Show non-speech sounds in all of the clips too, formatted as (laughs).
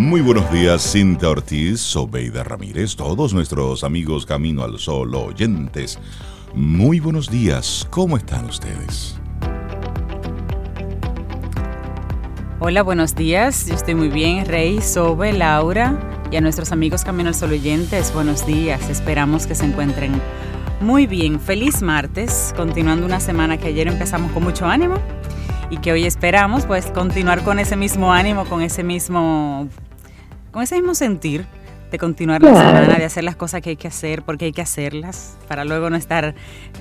Muy buenos días, Cinta Ortiz, Sobeida Ramírez, todos nuestros amigos Camino al Sol oyentes. Muy buenos días, ¿cómo están ustedes? Hola, buenos días, yo estoy muy bien, Rey, Sobe, Laura y a nuestros amigos Camino al Sol oyentes, buenos días, esperamos que se encuentren muy bien. Feliz martes, continuando una semana que ayer empezamos con mucho ánimo y que hoy esperamos pues continuar con ese mismo ánimo, con ese mismo, con ese mismo sentir de continuar la semana, de hacer las cosas que hay que hacer porque hay que hacerlas, para luego no estar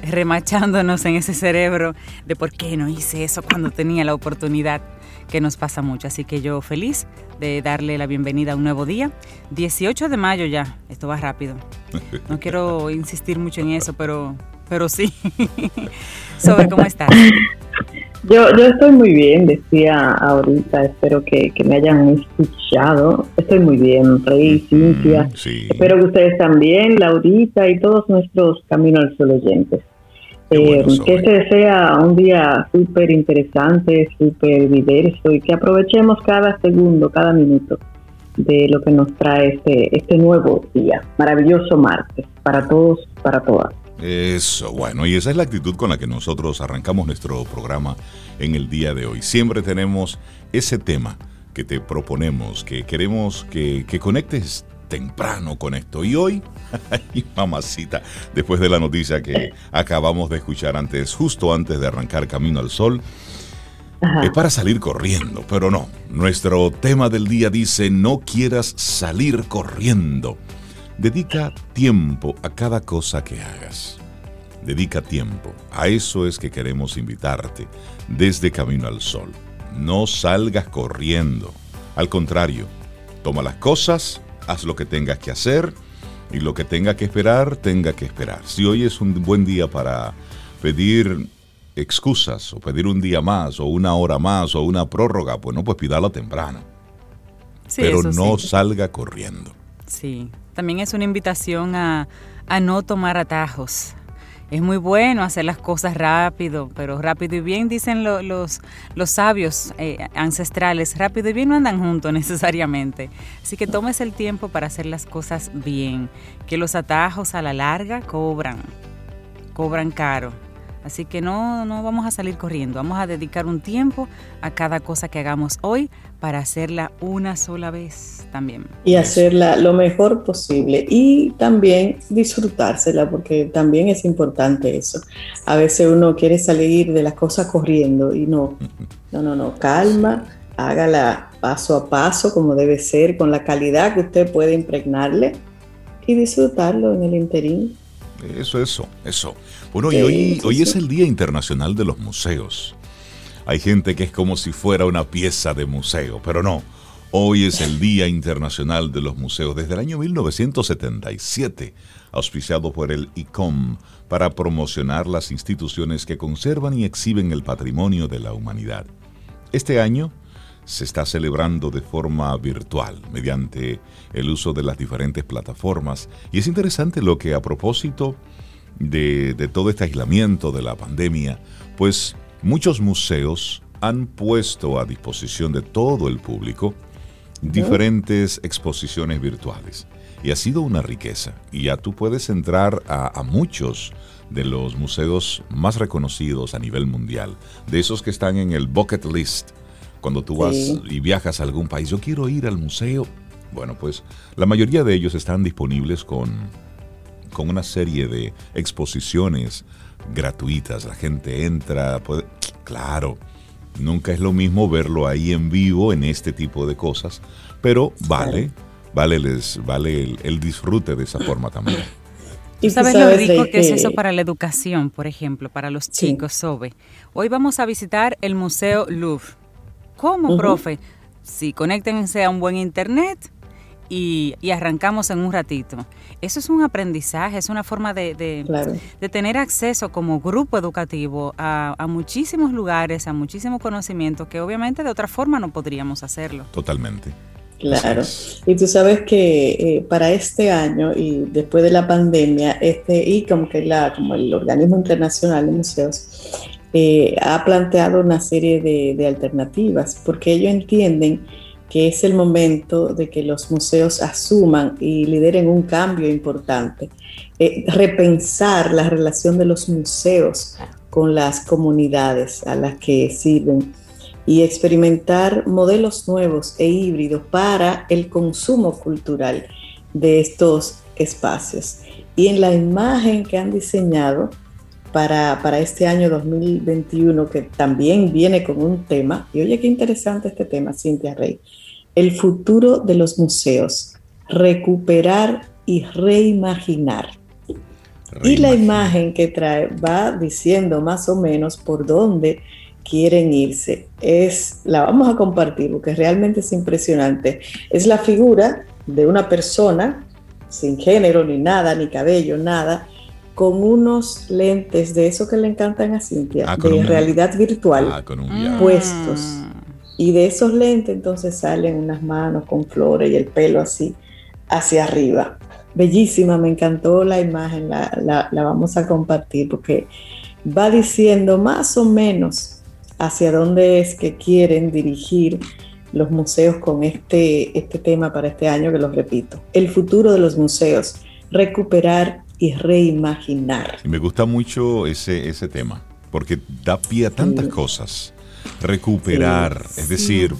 remachándonos en ese cerebro de por qué no hice eso cuando tenía la oportunidad, que nos pasa mucho. Así que yo feliz de darle la bienvenida a un nuevo día. 18 de mayo ya, esto va rápido. No (laughs) quiero insistir mucho en eso, pero, pero sí. (laughs) Sobre cómo estás. Yo, yo estoy muy bien, decía ahorita, espero que, me hayan escuchado. Estoy muy bien, Rey, Cintia. Espero que ustedes también, Laurita y todos nuestros Camino al Sol oyentes. Eh, que este sea un día súper interesante, súper diverso y que aprovechemos cada segundo, cada minuto de lo que nos trae este, este nuevo día, maravilloso martes, para todos, para todas. Eso, bueno, y esa es la actitud con la que nosotros arrancamos nuestro programa en el día de hoy. Siempre tenemos ese tema que te proponemos, que queremos que, conectes temprano con esto. Y hoy, (laughs) ay, mamacita, después de la noticia que acabamos de escuchar antes, justo antes de arrancar Camino al Sol, es para salir corriendo, pero no. Nuestro tema del día dice, no quieras salir corriendo. Dedica tiempo a cada cosa que hagas. Dedica tiempo. A eso es que queremos invitarte desde Camino al Sol. No salgas corriendo. Al contrario, toma las cosas, haz lo que tengas que hacer y lo que tenga que esperar, tenga que esperar. Si hoy es un buen día para pedir excusas o pedir un día más o una hora más o una prórroga, bueno, pues pídalo temprano. Pero no salga corriendo. Sí, también es una invitación a, no tomar atajos. Es muy bueno hacer las cosas rápido, pero rápido y bien, dicen los, los sabios eh, ancestrales, rápido y bien no andan juntos (laughs) necesariamente. Así que tomes el tiempo para hacer las cosas bien, que los atajos a la larga cobran, cobran caro. Así que no, no vamos a salir corriendo, vamos a dedicar un tiempo a cada cosa que hagamos hoy para hacerla una sola vez también. Y hacerla lo mejor posible y también disfrutársela, porque también es importante eso. A veces uno quiere salir de las cosas corriendo y no, (laughs) no, no, no, calma, hágala paso a paso como debe ser, con la calidad que usted puede impregnarle y disfrutarlo en el interín. Eso, eso, eso. Bueno, y hoy, hoy es el Día Internacional de los Museos. Hay gente que es como si fuera una pieza de museo, pero no. Hoy es el Día Internacional de los Museos desde el año 1977, auspiciado por el ICOM para promocionar las instituciones que conservan y exhiben el patrimonio de la humanidad. Este año se está celebrando de forma virtual mediante el uso de las diferentes plataformas y es interesante lo que a propósito de, todo este aislamiento de la pandemia, pues muchos museos han puesto a disposición de todo el público diferentes exposiciones virtuales. Y ha sido una riqueza. Y ya tú puedes entrar a, muchos de los museos más reconocidos a nivel mundial, de esos que están en el bucket list. Cuando tú vas y viajas a algún país, yo quiero ir al museo. Bueno, pues la mayoría de ellos están disponibles con con una serie de exposiciones gratuitas. La gente entra, puede, claro, nunca es lo mismo verlo ahí en vivo en este tipo de cosas, pero vale, vale, les, vale el, disfrute de esa forma también. ¿Y sabes, lo rico que, es eso para la educación, por ejemplo, para los chicos, Sobe? Hoy vamos a visitar el Museo Louvre. ¿Cómo, profe? Si conéctense a un buen internet, y, arrancamos en un ratito. Eso es un aprendizaje, es una forma de, de, tener acceso como grupo educativo a, muchísimos lugares, a muchísimos conocimientos que obviamente de otra forma no podríamos hacerlo. Totalmente. Claro. Y tú sabes que eh, para este año y después de la pandemia, este ICOM, que es la, como el organismo internacional de museos, eh, ha planteado una serie de, de alternativas porque ellos entienden que es el momento de que los museos asuman y lideren un cambio importante. Eh, repensar la relación de los museos con las comunidades a las que sirven y experimentar modelos nuevos e híbridos para el consumo cultural de estos espacios. Y en la imagen que han diseñado para, para este año 2021, que también viene con un tema, y oye qué interesante este tema, Cintia Rey, el futuro de los museos, recuperar y reimaginar. Y la imagen que trae va diciendo más o menos por dónde quieren irse. Es, la vamos a compartir porque realmente es impresionante. Es la figura de una persona sin género ni nada, ni cabello, nada, con unos lentes de eso que le encantan a Cintia, ah, de realidad virtual, ah, puestos. Y de esos lentes entonces salen unas manos con flores y el pelo así hacia arriba. Bellísima, me encantó la imagen, la, vamos a compartir porque va diciendo más o menos hacia dónde es que quieren dirigir los museos con este, este tema para este año, que lo repito, el futuro de los museos, recuperar y reimaginar. me gusta mucho ese, ese tema, porque da pie a tantas cosas. Recuperar, es decir,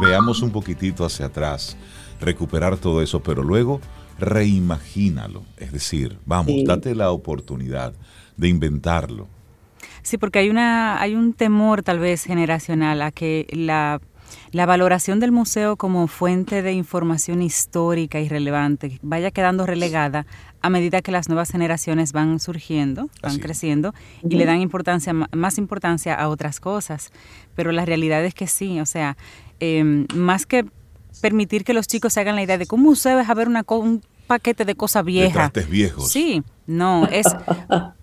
veamos un poquitito hacia atrás, recuperar todo eso, pero luego reimagínalo. Es decir, vamos, date la oportunidad de inventarlo. Sí, porque hay, una, hay un temor tal vez generacional a que la, valoración del museo como fuente de información histórica y relevante vaya quedando relegada a medida que las nuevas generaciones van surgiendo, van creciendo y le dan importancia, más importancia a otras cosas. Pero la realidad es que sí, o sea, em, más que permitir que los chicos se hagan la idea de cómo museo es a ver una, un paquete de cosas viejas. De viejos. Sí, no, es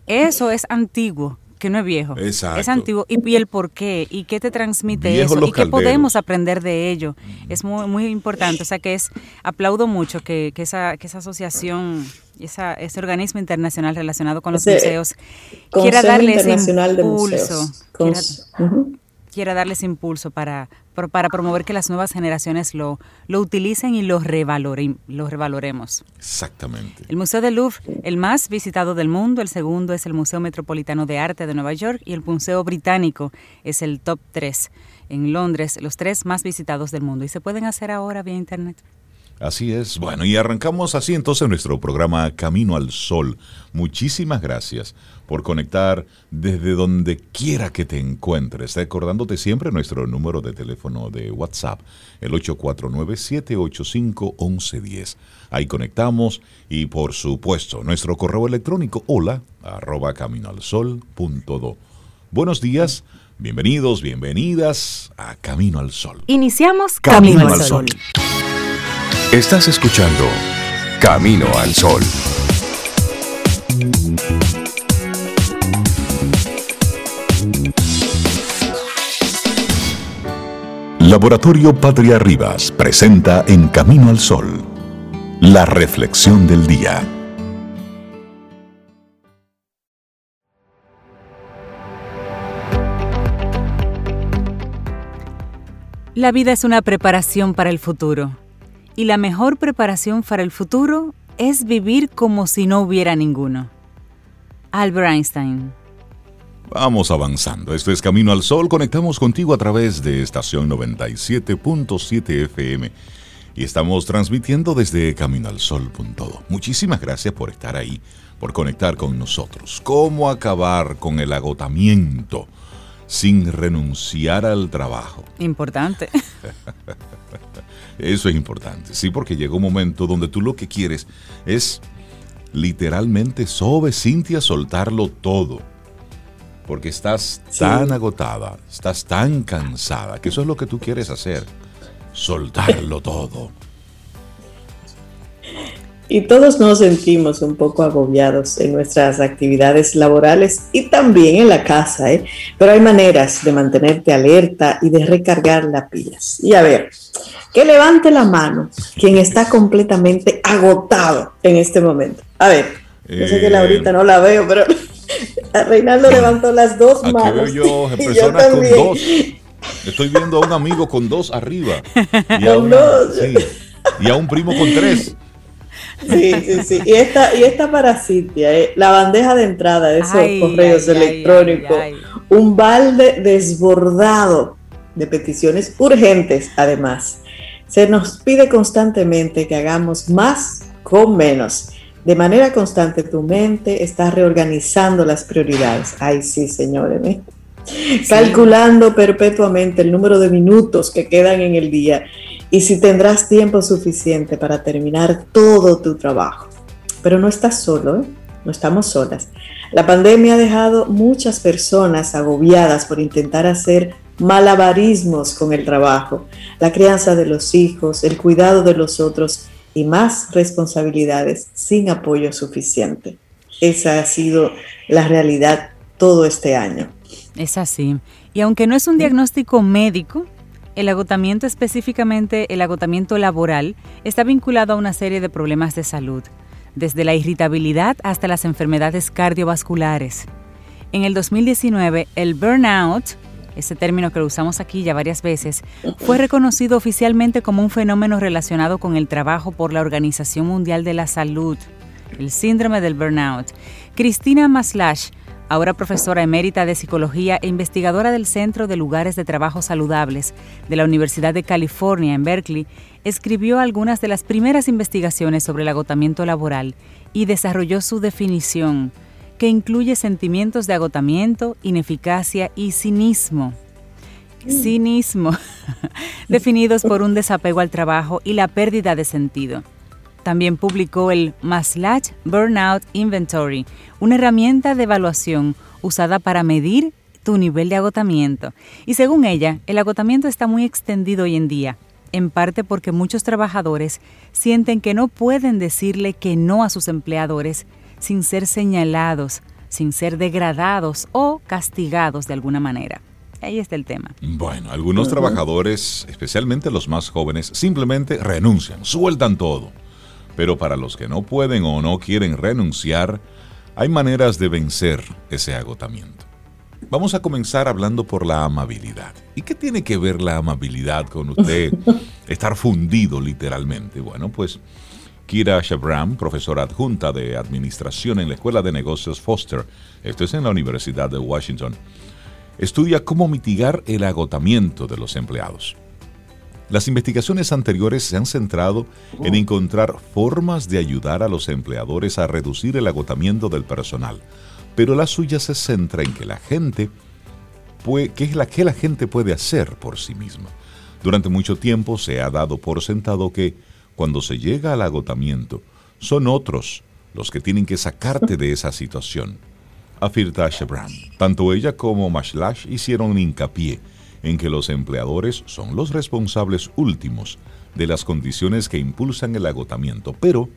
eso es antiguo que no es viejo. Exacto. Es antiguo. Y, el por qué, y qué te transmite eso, y qué podemos aprender de ello. Es muy, muy importante. O sea que es, aplaudo mucho que, que, esa, que esa asociación, esa, ese organismo internacional relacionado con los museos, quiera darles impulso. quiera darles impulso para, para promover que las nuevas generaciones lo, lo utilicen y lo, revaloren, lo revaloremos. Exactamente. El Museo del Louvre, el más visitado del mundo, el segundo es el Museo Metropolitano de Arte de Nueva York y el Museo Británico es el top 3 en Londres, los tres más visitados del mundo y se pueden hacer ahora vía Internet. Así es. Bueno, y arrancamos así entonces nuestro programa Camino al Sol. Muchísimas gracias por conectar desde donde quiera que te encuentres. Recordándote siempre nuestro número de teléfono de WhatsApp, el 849-785-1110. Ahí conectamos y por supuesto nuestro correo electrónico hola arroba caminoalsol.do. Buenos días. Bienvenidos, bienvenidas a Camino al Sol. Iniciamos Camino, al Sol. Estás escuchando Camino al Sol. Laboratorio Patria Rivas presenta En Camino al Sol, la reflexión del día. La vida es una preparación para el futuro y la mejor preparación para el futuro es vivir como si no hubiera ninguno. Albert Einstein. Vamos avanzando. Esto es Camino al Sol. Conectamos contigo a través de estación 97.7 FM y estamos transmitiendo desde caminoalsol.do. Muchísimas gracias por estar ahí, por conectar con nosotros. ¿Cómo acabar con el agotamiento sin renunciar al trabajo? Importante. (laughs) Eso es importante, sí, porque llega un momento donde tú lo que quieres es literalmente sobre Cintia soltarlo todo. Porque estás tan agotada, estás tan cansada, que eso es lo que tú quieres hacer, soltarlo todo. Y todos nos sentimos un poco agobiados en nuestras actividades laborales y también en la casa, ¿eh? pero hay maneras de mantenerte alerta y de recargar las pilas. Y a ver, que levante la mano quien está completamente agotado en este momento. A ver, yo sé que eh, Laurita no la veo, pero (laughs) Reinaldo levantó las dos manos. Veo (laughs) yo personas con dos. Estoy viendo a un amigo con dos arriba. Y a, y a un primo con tres. Sí, sí, sí. Y esta, y esta para eh, la bandeja de entrada de esos correos electrónicos, un balde desbordado de peticiones urgentes, además. Se nos pide constantemente que hagamos más con menos. De manera constante tu mente está reorganizando las prioridades. Ay, sí, señores. ¿eh? Calculando perpetuamente el número de minutos que quedan en el día y si tendrás tiempo suficiente para terminar todo tu trabajo. Pero no estás solo, ¿eh? no estamos solas. La pandemia ha dejado muchas personas agobiadas por intentar hacer malabarismos con el trabajo, la crianza de los hijos, el cuidado de los otros y más responsabilidades sin apoyo suficiente. Esa ha sido la realidad todo este año. Es así. Y aunque no es un diagnóstico médico, el agotamiento, específicamente el agotamiento laboral, está vinculado a una serie de problemas de salud, desde la irritabilidad hasta las enfermedades cardiovasculares. En el 2019, el burnout, ese término que lo usamos aquí ya varias veces, fue reconocido oficialmente como un fenómeno relacionado con el trabajo por la Organización Mundial de la Salud, el síndrome del burnout. Cristina Maslash, ahora profesora emérita de Psicología e investigadora del Centro de Lugares de Trabajo Saludables de la Universidad de California en Berkeley, escribió algunas de las primeras investigaciones sobre el agotamiento laboral y desarrolló su definición, que incluye sentimientos de agotamiento, ineficacia y cinismo. Cinismo, (laughs) definidos por un desapego al trabajo y la pérdida de sentido. También publicó el Maslach Burnout Inventory, una herramienta de evaluación usada para medir tu nivel de agotamiento. Y según ella, el agotamiento está muy extendido hoy en día, en parte porque muchos trabajadores sienten que no pueden decirle que no a sus empleadores sin ser señalados, sin ser degradados o castigados de alguna manera. Ahí está el tema. Bueno, algunos trabajadores, especialmente los más jóvenes, simplemente renuncian, sueltan todo. Pero para los que no pueden o no quieren renunciar, hay maneras de vencer ese agotamiento. Vamos a comenzar hablando por la amabilidad. ¿Y qué tiene que ver la amabilidad con usted (laughs) estar fundido literalmente? Bueno, pues Kira Shabram, profesora adjunta de Administración en la Escuela de Negocios Foster, esto es en la Universidad de Washington, estudia cómo mitigar el agotamiento de los empleados. Las investigaciones anteriores se han centrado en encontrar formas de ayudar a los empleadores a reducir el agotamiento del personal, pero la suya se centra en que la gente ¿qué es la que la gente puede hacer por sí misma. Durante mucho tiempo se ha dado por sentado que cuando se llega al agotamiento son otros los que tienen que sacarte de esa situación. Afirta Shebram. Tanto ella como Mashlash hicieron hincapié en que los empleadores son los responsables últimos de las condiciones que impulsan el agotamiento, pero,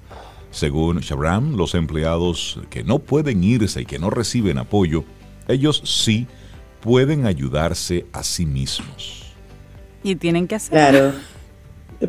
según Shabram, los empleados que no pueden irse y que no reciben apoyo, ellos sí pueden ayudarse a sí mismos. Y tienen que hacerlo. Claro,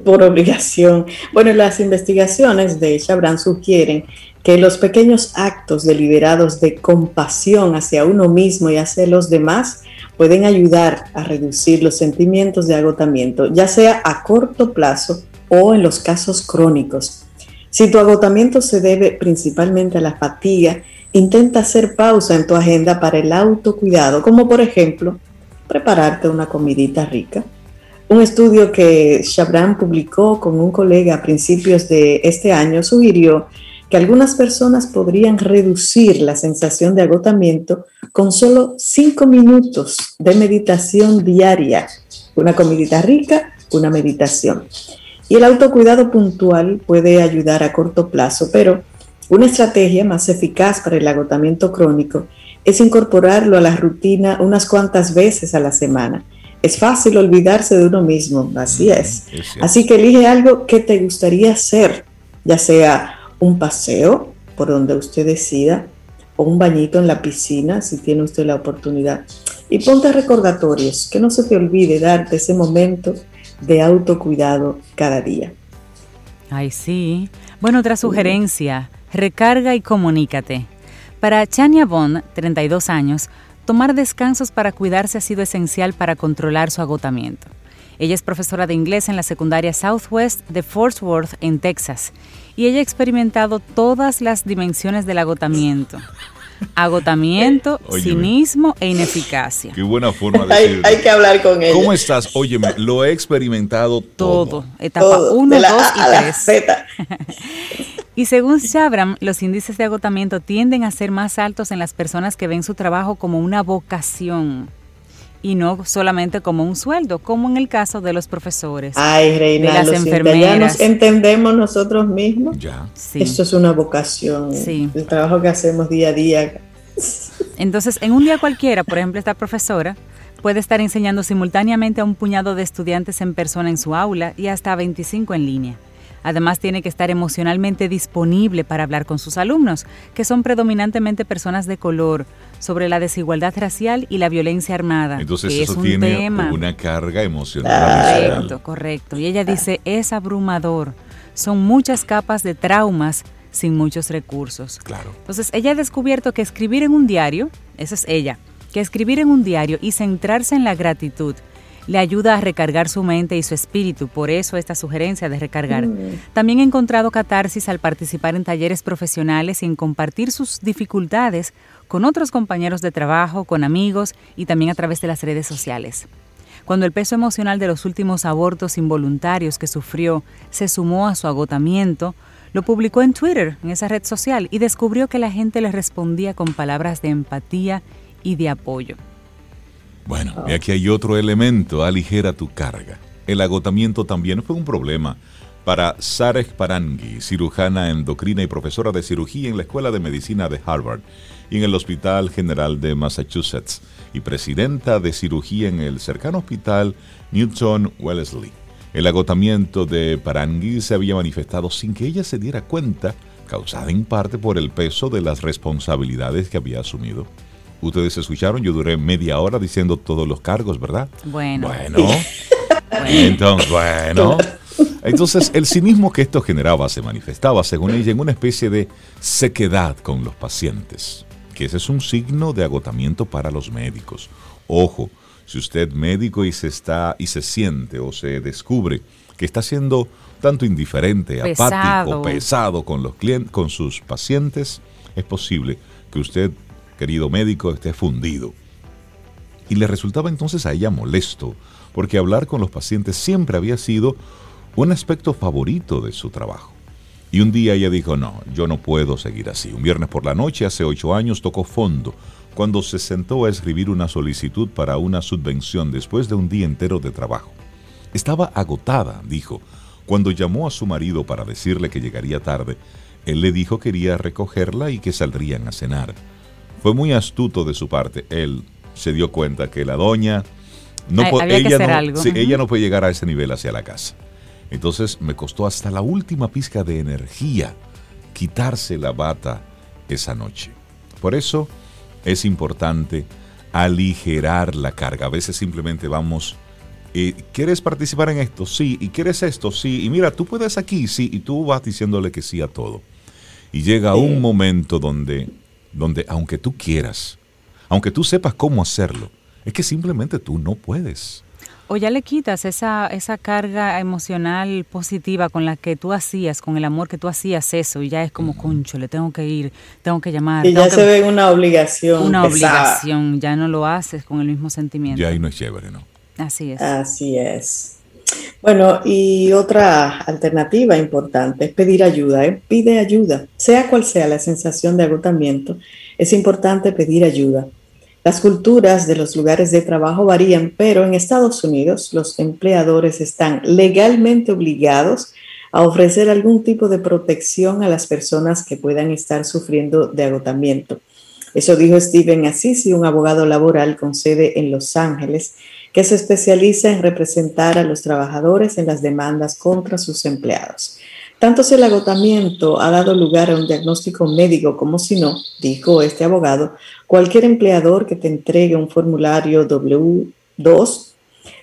por obligación. Bueno, las investigaciones de Shabram sugieren que los pequeños actos deliberados de compasión hacia uno mismo y hacia los demás pueden ayudar a reducir los sentimientos de agotamiento, ya sea a corto plazo o en los casos crónicos. Si tu agotamiento se debe principalmente a la fatiga, intenta hacer pausa en tu agenda para el autocuidado, como por ejemplo prepararte una comidita rica. Un estudio que Shabran publicó con un colega a principios de este año sugirió que algunas personas podrían reducir la sensación de agotamiento con solo cinco minutos de meditación diaria. Una comidita rica, una meditación. Y el autocuidado puntual puede ayudar a corto plazo, pero una estrategia más eficaz para el agotamiento crónico es incorporarlo a la rutina unas cuantas veces a la semana. Es fácil olvidarse de uno mismo, así es. Así que elige algo que te gustaría hacer, ya sea un paseo por donde usted decida o un bañito en la piscina si tiene usted la oportunidad. Y ponte recordatorios, que no se te olvide darte ese momento de autocuidado cada día. Ay, sí. Bueno, otra sugerencia, recarga y comunícate. Para Chania Bond, 32 años, tomar descansos para cuidarse ha sido esencial para controlar su agotamiento. Ella es profesora de inglés en la secundaria Southwest de Fort Worth, en Texas, y ella ha experimentado todas las dimensiones del agotamiento. Agotamiento, (laughs) cinismo e ineficacia. Qué buena forma de (laughs) decirlo. Hay, que hablar con ella. ¿Cómo estás? Óyeme, lo he experimentado todo. Todo, etapa 1, 2 y 3. (laughs) y según Shabram, los índices de agotamiento tienden a ser más altos en las personas que ven su trabajo como una vocación y no solamente como un sueldo, como en el caso de los profesores, Ay, Reina, de las enfermeras. entendemos nosotros mismos. Ya. Esto es una vocación. El trabajo que hacemos día a día. Entonces, en un día cualquiera, por ejemplo, esta profesora puede estar enseñando simultáneamente a un puñado de estudiantes en persona en su aula y hasta a 25 en línea. Además, tiene que estar emocionalmente disponible para hablar con sus alumnos, que son predominantemente personas de color, sobre la desigualdad racial y la violencia armada. Entonces, eso es un tiene tema. una carga emocional. Correcto, correcto. Y ella dice, es abrumador. Son muchas capas de traumas sin muchos recursos. Claro. Entonces, ella ha descubierto que escribir en un diario, esa es ella, que escribir en un diario y centrarse en la gratitud le ayuda a recargar su mente y su espíritu, por eso esta sugerencia de recargar. Mm. También he encontrado catarsis al participar en talleres profesionales y en compartir sus dificultades con otros compañeros de trabajo, con amigos y también a través de las redes sociales. Cuando el peso emocional de los últimos abortos involuntarios que sufrió se sumó a su agotamiento, lo publicó en Twitter, en esa red social, y descubrió que la gente le respondía con palabras de empatía y de apoyo. Bueno, y aquí hay otro elemento, aligera tu carga. El agotamiento también fue un problema para Sarek Parangui, cirujana endocrina y profesora de cirugía en la Escuela de Medicina de Harvard y en el Hospital General de Massachusetts, y presidenta de cirugía en el cercano Hospital Newton Wellesley. El agotamiento de Parangui se había manifestado sin que ella se diera cuenta, causada en parte por el peso de las responsabilidades que había asumido. Ustedes escucharon, yo duré media hora diciendo todos los cargos, ¿verdad? Bueno. Bueno. Entonces, bueno. Entonces, el cinismo que esto generaba se manifestaba, según ella, en una especie de sequedad con los pacientes, que ese es un signo de agotamiento para los médicos. Ojo, si usted médico y se está y se siente o se descubre que está siendo tanto indiferente, apático, pesado con los clientes, con sus pacientes, es posible que usted querido médico, esté fundido. Y le resultaba entonces a ella molesto, porque hablar con los pacientes siempre había sido un aspecto favorito de su trabajo. Y un día ella dijo, no, yo no puedo seguir así. Un viernes por la noche, hace ocho años, tocó fondo, cuando se sentó a escribir una solicitud para una subvención después de un día entero de trabajo. Estaba agotada, dijo. Cuando llamó a su marido para decirle que llegaría tarde, él le dijo que quería recogerla y que saldrían a cenar. Fue muy astuto de su parte. Él se dio cuenta que la doña no, ella, no ella no puede llegar a ese nivel hacia la casa. Entonces me costó hasta la última pizca de energía quitarse la bata esa noche. Por eso es importante aligerar la carga. A veces simplemente vamos, eh, ¿quieres participar en esto? Sí. ¿Y quieres esto? Sí. Y mira, tú puedes aquí, sí. Y tú vas diciéndole que sí a todo. Y llega un momento donde donde aunque tú quieras, aunque tú sepas cómo hacerlo, es que simplemente tú no puedes. O ya le quitas esa, esa carga emocional positiva con la que tú hacías, con el amor que tú hacías eso, y ya es como, concho, le tengo que ir, tengo que llamar. Y ya se ve una obligación. Una obligación, ya no lo haces con el mismo sentimiento. Ya ahí no es chévere, ¿no? Así es. Así es. Bueno, y otra alternativa importante es pedir ayuda. ¿eh? Pide ayuda, sea cual sea la sensación de agotamiento, es importante pedir ayuda. Las culturas de los lugares de trabajo varían, pero en Estados Unidos los empleadores están legalmente obligados a ofrecer algún tipo de protección a las personas que puedan estar sufriendo de agotamiento. Eso dijo Steven Assisi, un abogado laboral con sede en Los Ángeles, que se especializa en representar a los trabajadores en las demandas contra sus empleados. Tanto si el agotamiento ha dado lugar a un diagnóstico médico como si no, dijo este abogado, cualquier empleador que te entregue un formulario W2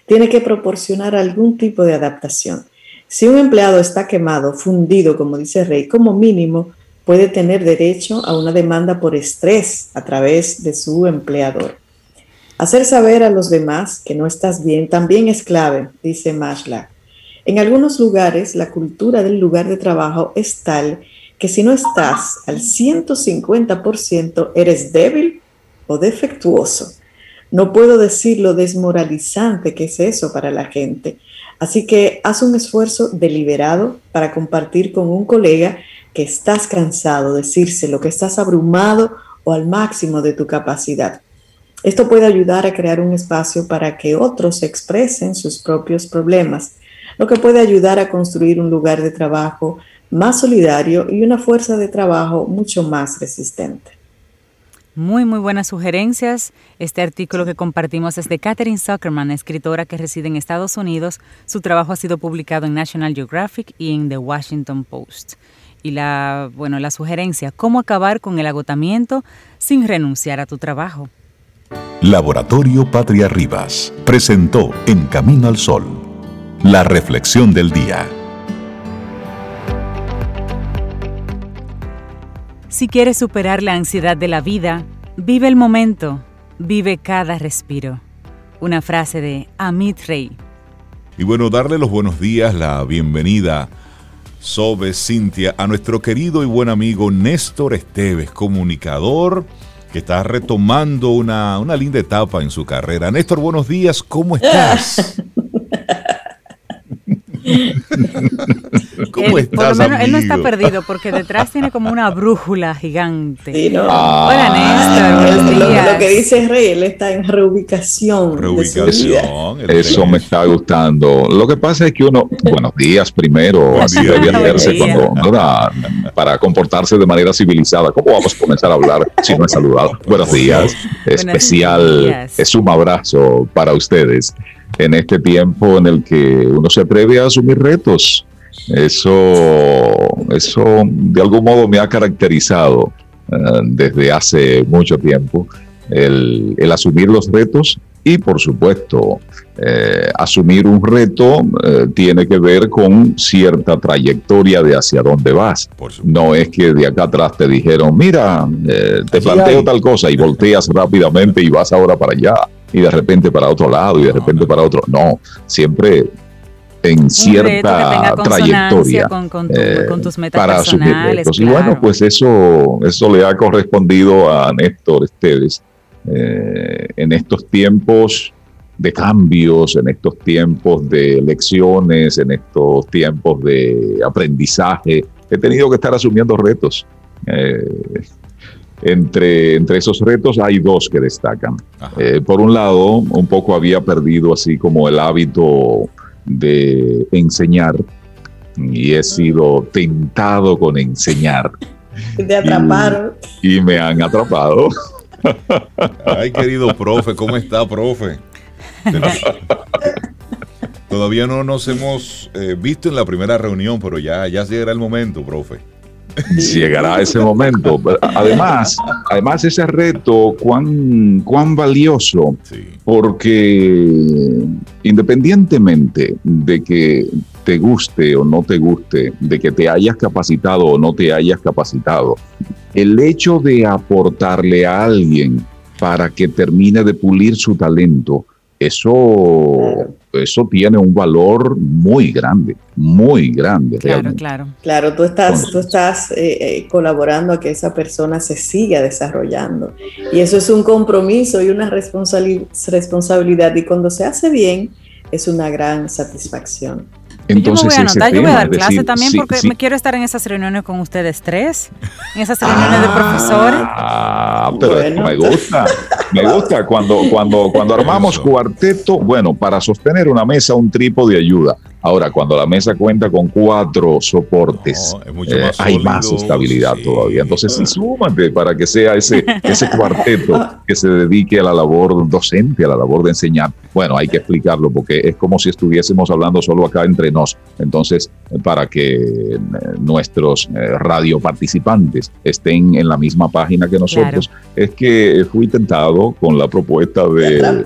tiene que proporcionar algún tipo de adaptación. Si un empleado está quemado, fundido, como dice Rey, como mínimo puede tener derecho a una demanda por estrés a través de su empleador. Hacer saber a los demás que no estás bien también es clave, dice Mashlak. En algunos lugares, la cultura del lugar de trabajo es tal que si no estás al 150%, eres débil o defectuoso. No puedo decir lo desmoralizante que es eso para la gente. Así que haz un esfuerzo deliberado para compartir con un colega que estás cansado, decírselo, que estás abrumado o al máximo de tu capacidad. Esto puede ayudar a crear un espacio para que otros expresen sus propios problemas, lo que puede ayudar a construir un lugar de trabajo más solidario y una fuerza de trabajo mucho más resistente. Muy, muy buenas sugerencias. Este artículo que compartimos es de Catherine Zuckerman, escritora que reside en Estados Unidos. Su trabajo ha sido publicado en National Geographic y en The Washington Post. Y la, bueno, la sugerencia, cómo acabar con el agotamiento sin renunciar a tu trabajo. Laboratorio Patria Rivas presentó En Camino al Sol, la reflexión del día. Si quieres superar la ansiedad de la vida, vive el momento, vive cada respiro. Una frase de Amit Rey. Y bueno, darle los buenos días, la bienvenida, Sobe Cintia, a nuestro querido y buen amigo Néstor Esteves, comunicador que está retomando una, una linda etapa en su carrera. Néstor, buenos días, ¿cómo estás? (laughs) (laughs) ¿Cómo estás, por lo menos él no está perdido porque detrás tiene como una brújula gigante. Sí, no. Hola, ah. Néstor. Lo, lo, que dice Rey, él está en reubicación. Reubicación. Eso me está gustando. Lo que pasa es que uno, buenos días primero, así debe hacerse cuando, para comportarse de manera civilizada. ¿Cómo vamos a comenzar a hablar si no es saludado? Buenos días. Especial, es un abrazo para ustedes en este tiempo en el que uno se atreve a asumir retos. Eso, eso de algún modo me ha caracterizado eh, desde hace mucho tiempo, el, asumir los retos y por supuesto, eh, asumir un reto eh, tiene que ver con cierta trayectoria de hacia dónde vas. No es que de acá atrás te dijeron, mira, te planteo tal cosa y volteas rápidamente y vas ahora para allá y de repente para otro lado y de repente para otro. No, siempre en cierta trayectoria eh, tus metas para retos. Y bueno, pues eso, eso le ha correspondido a Néstor Esteves eh, en estos tiempos de cambios, en estos tiempos de lecciones, en estos tiempos de aprendizaje. He tenido que estar asumiendo retos. Eh, entre, entre esos retos hay dos que destacan. Eh, por un lado, un poco había perdido así como el hábito de enseñar y he sido tentado con enseñar. De atrapar. Y, me han atrapado. Ay, querido profe, ¿cómo está, profe? (laughs) Todavía no nos hemos eh, visto en la primera reunión, pero ya, ya llegará el momento, profe. (laughs) llegará ese momento. Además, además ese reto, cuán, cuán valioso, porque independientemente de que te guste o no te guste, de que te hayas capacitado o no te hayas capacitado, el hecho de aportarle a alguien para que termine de pulir su talento, eso, eso tiene un valor muy grande, muy grande. Claro, claro. Claro, tú estás, tú estás eh, eh, colaborando a que esa persona se siga desarrollando. Y eso es un compromiso y una responsabilidad. Y cuando se hace bien, es una gran satisfacción. Entonces, yo me voy a anotar, yo voy a dar clase también porque me quiero estar en esas reuniones con ustedes tres, en esas reuniones de profesores. Ah, pero me gusta, me gusta cuando, cuando, cuando armamos cuarteto, bueno, para sostener una mesa, un trípode ayuda. Ahora, cuando la mesa cuenta con cuatro soportes, eh, hay más estabilidad todavía. Entonces, sí, súmate para que sea ese, ese (laughs) cuarteto que se dedique a la labor docente, a la labor de enseñar. Bueno, hay que explicarlo porque es como si estuviésemos hablando solo acá entre nos. Entonces, para que eh, nuestros eh, radio participantes estén en la misma página que nosotros, es que fui tentado con la propuesta de,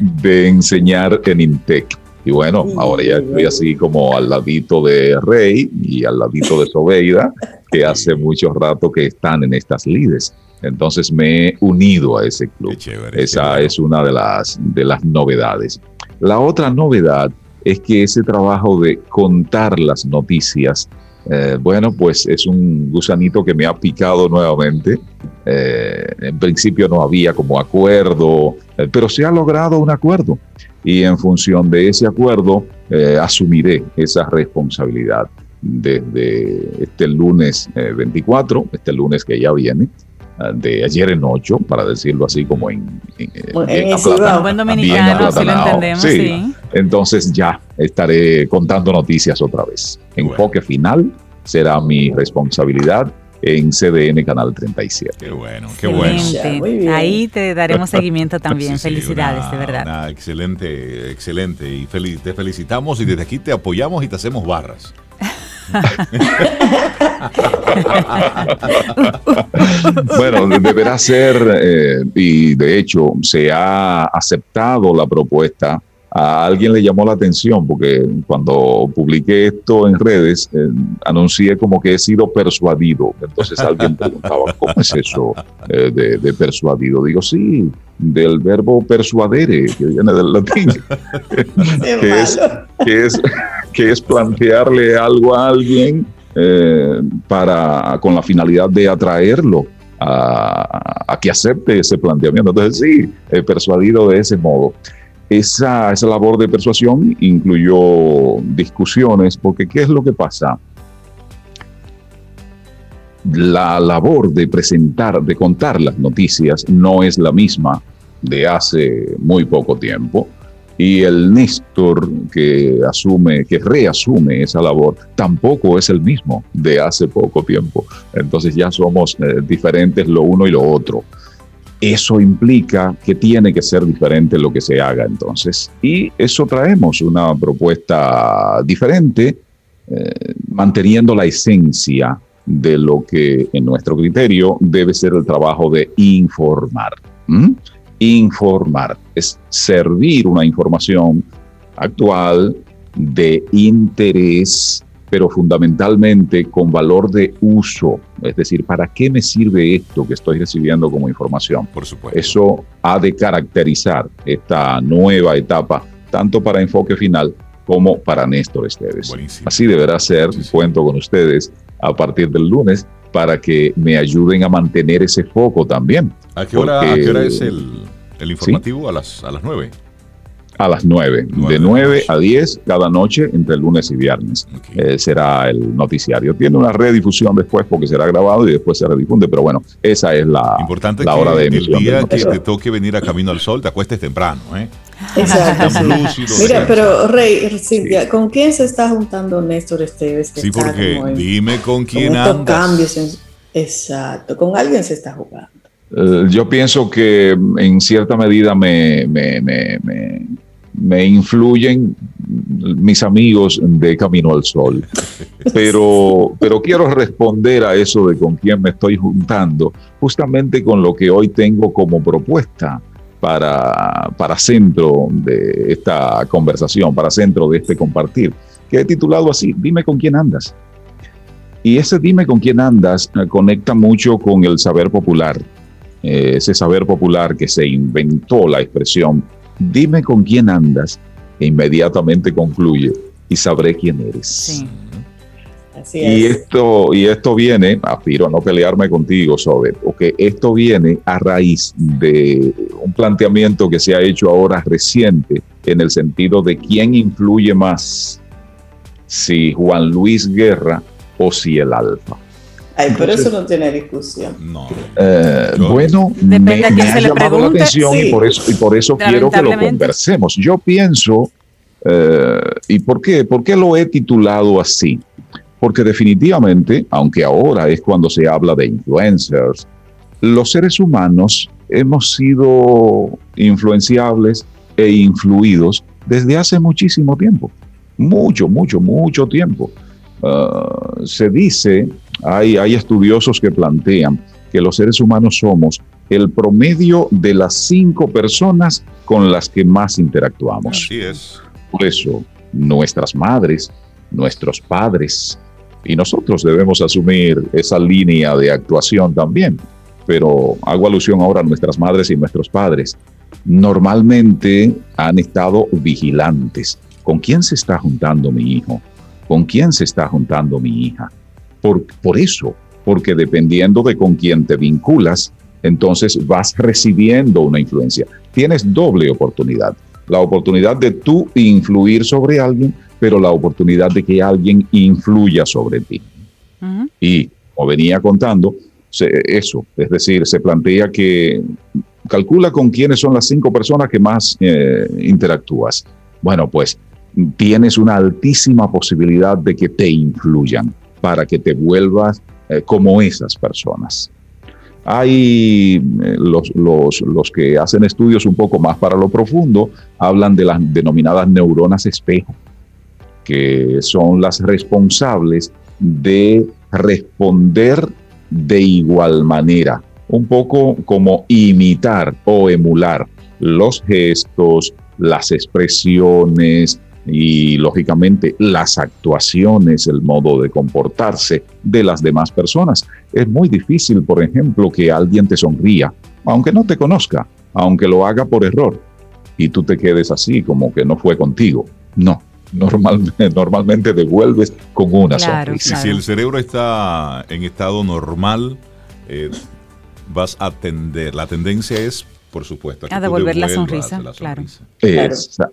de enseñar en INTEC Y bueno, ahora ya estoy así como al ladito de Rey y al ladito de Sobeida, que hace mucho rato que están en estas lides. Entonces me he unido a ese club. Esa es una de las, de las novedades. La otra novedad es que ese trabajo de contar las noticias, eh, bueno, pues es un gusanito que me ha picado nuevamente. Eh, en principio no había como acuerdo, eh, pero se ha logrado un acuerdo y en función de ese acuerdo asumiré esa responsabilidad desde este lunes 24, este lunes que ya viene, de ayer en ocho, para decirlo así como en, en, buen dominicano, si lo entendemos, sí. Entonces ya estaré contando noticias otra vez. Enfoque final será mi responsabilidad en CDN Canal 37. Qué bueno, qué bueno. Ahí te daremos seguimiento también. (laughs) Felicidades, de verdad. excelente, excelente. Y te felicitamos y desde aquí te apoyamos y te hacemos barras. (laughs) bueno, deberá ser, eh, y de hecho se ha aceptado la propuesta. A alguien le llamó la atención porque cuando publiqué esto en redes, eh, anuncié como que he sido persuadido. Entonces alguien preguntaba, ¿cómo es eso eh, de, persuadido? Digo, sí, del verbo persuadere, que viene del latín, (laughs) que, es, que, es, que es plantearle algo a alguien eh, para, con la finalidad de atraerlo a, que acepte ese planteamiento. Entonces, sí, persuadido de ese modo. Esa, esa labor de persuasión incluyó discusiones, porque ¿qué es lo que pasa? La labor de presentar, de contar las noticias no es la misma de hace muy poco tiempo y el Néstor que asume, que reasume esa labor, tampoco es el mismo de hace poco tiempo. Entonces ya somos eh, diferentes lo uno y lo otro. Eso implica que tiene que ser diferente lo que se haga entonces. Y eso traemos una propuesta diferente, eh, manteniendo la esencia de lo que en nuestro criterio debe ser el trabajo de informar informar, es servir una información actual de interés, pero fundamentalmente con valor de uso. Es decir, ¿para qué me sirve esto que estoy recibiendo como información? Por supuesto. Eso ha de caracterizar esta nueva etapa, tanto para enfoque final como para Néstor Esteves. Así deberá ser, cuento con ustedes a partir del lunes para que me ayuden a mantener ese foco también. ¿A qué hora, es el, informativo? A, las, a las 9. A las 9, de 9 a 10 cada noche entre lunes y viernes eh, será el noticiario. Tiene una redifusión después porque será grabado y después se redifunde, pero bueno, esa es la, Importante la hora de emisión. El día que te toque venir a Camino al Sol, te acuestes temprano, ¿eh? Exacto. Mira, pero Rey, Silvia, ¿con quién se está juntando Néstor Esteves? sí, porque dime con quién con cambios exacto, con alguien se está jugando. Eh, yo pienso que en cierta medida me, me, me, me, influyen mis amigos de Camino al Sol. Pero, pero quiero responder a eso de con quién me estoy juntando, justamente con lo que hoy tengo como propuesta para, para centro de esta conversación, para centro de este compartir, que he titulado así, dime con quién andas. Y ese dime con quién andas eh, conecta mucho con el saber popular, eh, ese saber popular que se inventó la expresión, dime con quién andas, e inmediatamente concluye, y sabré quién eres. Sí y, esto, y esto viene, aspiro a no pelearme contigo sobre, porque esto viene a raíz de un planteamiento que se ha hecho ahora reciente en el sentido de quién influye más, si Juan Luis Guerra o si el Alfa. Ay, pero eso no tiene discusión. No. Eh, bueno, me, ha llamado la atención y por eso, y por eso quiero que lo conversemos. Yo pienso, eh, ¿y por qué? ¿Por qué lo he titulado así? Porque definitivamente, aunque ahora es cuando se habla de influencers, los seres humanos hemos sido influenciables e influidos desde hace muchísimo tiempo. Mucho, mucho, mucho tiempo. Ah, se dice, hay, hay estudiosos que plantean que los seres humanos somos el promedio de las cinco personas con las que más interactuamos. Así es. Por eso, nuestras madres, nuestros padres, y nosotros debemos asumir esa línea de actuación también. Pero hago alusión ahora a nuestras madres y nuestros padres. Normalmente han estado vigilantes. ¿Con quién se está juntando mi hijo? ¿Con quién se está juntando mi hija? Por, por eso, porque dependiendo de con quién te vinculas, entonces vas recibiendo una influencia. Tienes doble oportunidad. La oportunidad de tú influir sobre alguien, pero la oportunidad de que alguien influya sobre ti. Y, como venía contando, eso, es decir, se plantea que calcula con quiénes son las cinco personas que más eh, interactúas. Bueno, pues tienes una altísima posibilidad de que te influyan para que te vuelvas eh, como esas personas. Hay eh, los, los, los, que hacen estudios un poco más para lo profundo, hablan de las denominadas neuronas espejo, que son las responsables de responder de igual manera, un poco como imitar o emular los gestos, las expresiones, y lógicamente las actuaciones, el modo de comportarse de las demás personas. Es muy difícil, por ejemplo, que alguien te sonría, aunque no te conozca, aunque lo haga por error, y tú te quedes así como que no fue contigo. No, normalmente, normalmente devuelves con una sonrisa. Si el cerebro está en estado normal, eh, vas a atender. La tendencia es por supuesto. A, devolver la sonrisa, claro.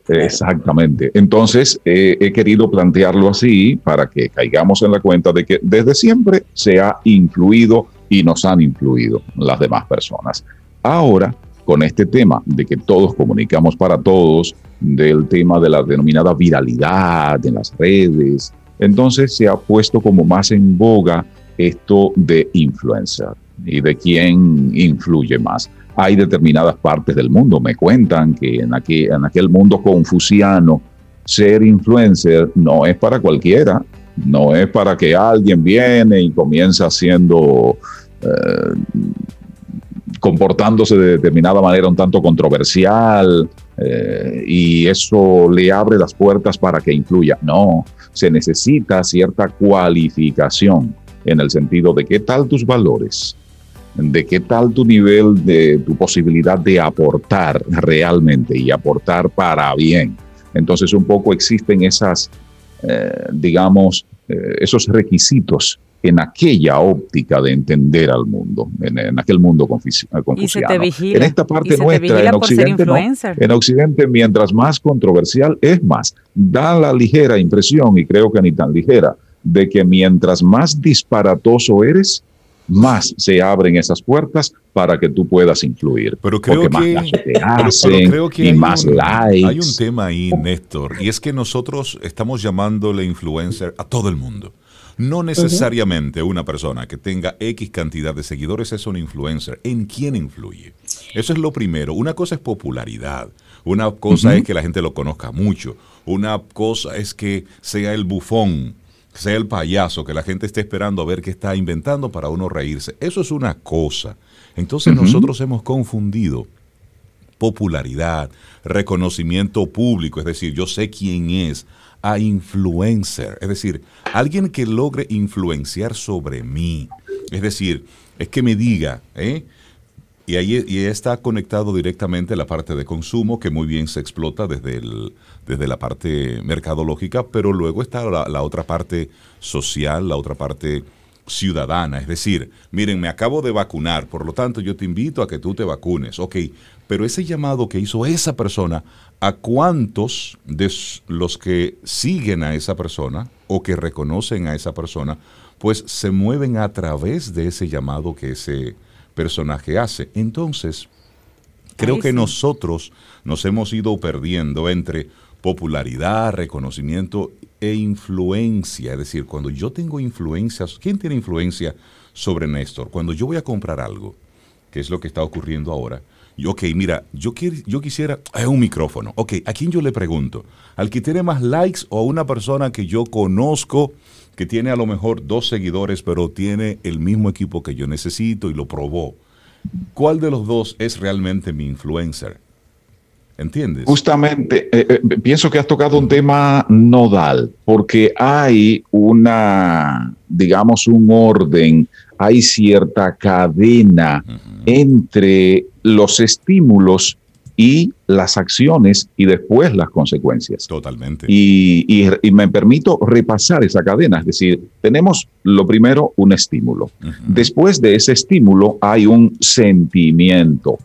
exactamente. Entonces, he querido plantearlo así para que caigamos en la cuenta de que desde siempre se ha influido y nos han influido las demás personas. Ahora, con este tema de que todos comunicamos para todos, del tema de la denominada viralidad en las redes, entonces se ha puesto como más en boga esto de influencer y de quién influye más hay determinadas partes del mundo. Me cuentan que en, aquí, en aquel mundo confuciano, ser influencer no es para cualquiera, no es para que alguien viene y comienza haciendo, eh, comportándose de determinada manera un tanto controversial eh, y eso le abre las puertas para que influya. No, se necesita cierta cualificación en el sentido de qué tal tus valores, de qué tal tu nivel de tu posibilidad de aportar realmente y aportar para bien. Entonces un poco existen esas, eh, digamos, eh, esos requisitos en aquella óptica de entender al mundo, en, aquel mundo confuciano. en esta parte nuestra, en Occidente, en Occidente, mientras más controversial es más, da la ligera impresión, y creo que ni tan ligera, de que mientras más disparatoso eres, más se abren esas puertas para que tú puedas influir. Pero creo que, te hacen, creo que y más likes. Hay un tema ahí, Néstor, y es que nosotros estamos llamándole influencer a todo el mundo. No necesariamente una persona que tenga X cantidad de seguidores es un influencer. ¿En quién influye? Eso es lo primero. Una cosa es popularidad. Una cosa es que la gente lo conozca mucho. Una cosa es que sea el bufón sea el payaso, que la gente esté esperando a ver qué está inventando para uno reírse. Eso es una cosa. Entonces nosotros hemos confundido popularidad, reconocimiento público, es decir, yo sé quién es, a influencer, es decir, alguien que logre influenciar sobre mí. Es decir, es que me diga, ¿eh? Y ahí está conectado directamente la parte de consumo, que muy bien se explota desde, desde la parte mercadológica, pero luego está la, otra parte social, la otra parte ciudadana. Es decir, miren, me acabo de vacunar, por lo tanto yo te invito a que tú te vacunes. Ok, pero ese llamado que hizo esa persona, ¿a cuántos de los que siguen a esa persona o que reconocen a esa persona, pues se mueven a través de ese llamado que ese personaje hace. Entonces, creo que nosotros nos hemos ido perdiendo entre popularidad, reconocimiento e influencia. Es decir, cuando yo tengo influencia, ¿quién tiene influencia sobre Néstor? Cuando yo voy a comprar algo, que es lo que está ocurriendo ahora, y, ok, mira, yo, yo quisiera es un micrófono. Ok, ¿a quién yo le pregunto? ¿Al que tiene más likes o a una persona que yo conozco que tiene a lo mejor dos seguidores, pero tiene el mismo equipo que yo necesito y lo probó. ¿Cuál de los dos es realmente mi influencer? ¿Entiendes? Justamente, eh, eh, pienso que has tocado un tema nodal, porque hay una, digamos, un orden, hay cierta cadena entre los estímulos y las acciones y después las consecuencias. Totalmente. Y, me permito repasar esa cadena, es decir, tenemos lo primero un estímulo. Después de ese estímulo hay un sentimiento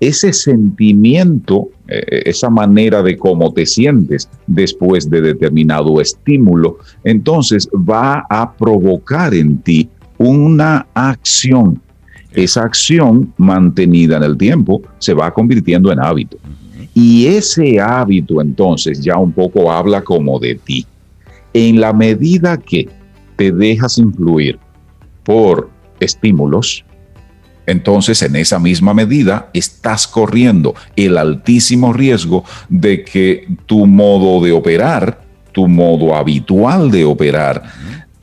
ese sentimiento, eh, esa manera de cómo te sientes después de determinado estímulo, entonces va a provocar en ti una acción. Esa acción mantenida en el tiempo se va convirtiendo en hábito. Y ese hábito entonces ya un poco habla como de ti. En la medida que te dejas influir por estímulos, entonces en esa misma medida estás corriendo el altísimo riesgo de que tu modo de operar, tu modo habitual de operar,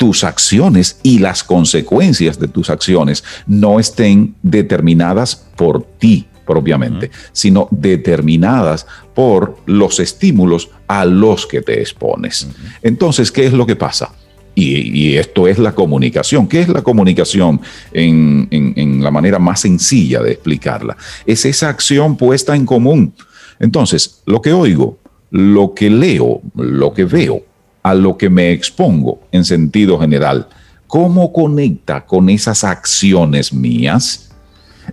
tus acciones y las consecuencias de tus acciones no estén determinadas por ti propiamente, sino determinadas por los estímulos a los que te expones. Entonces, ¿qué es lo que pasa? Y, esto es la comunicación. ¿Qué es la comunicación en, la manera más sencilla de explicarla? Es esa acción puesta en común. Entonces, lo que oigo, lo que leo, lo que veo, a lo que me expongo en sentido general, ¿cómo conecta con esas acciones mías?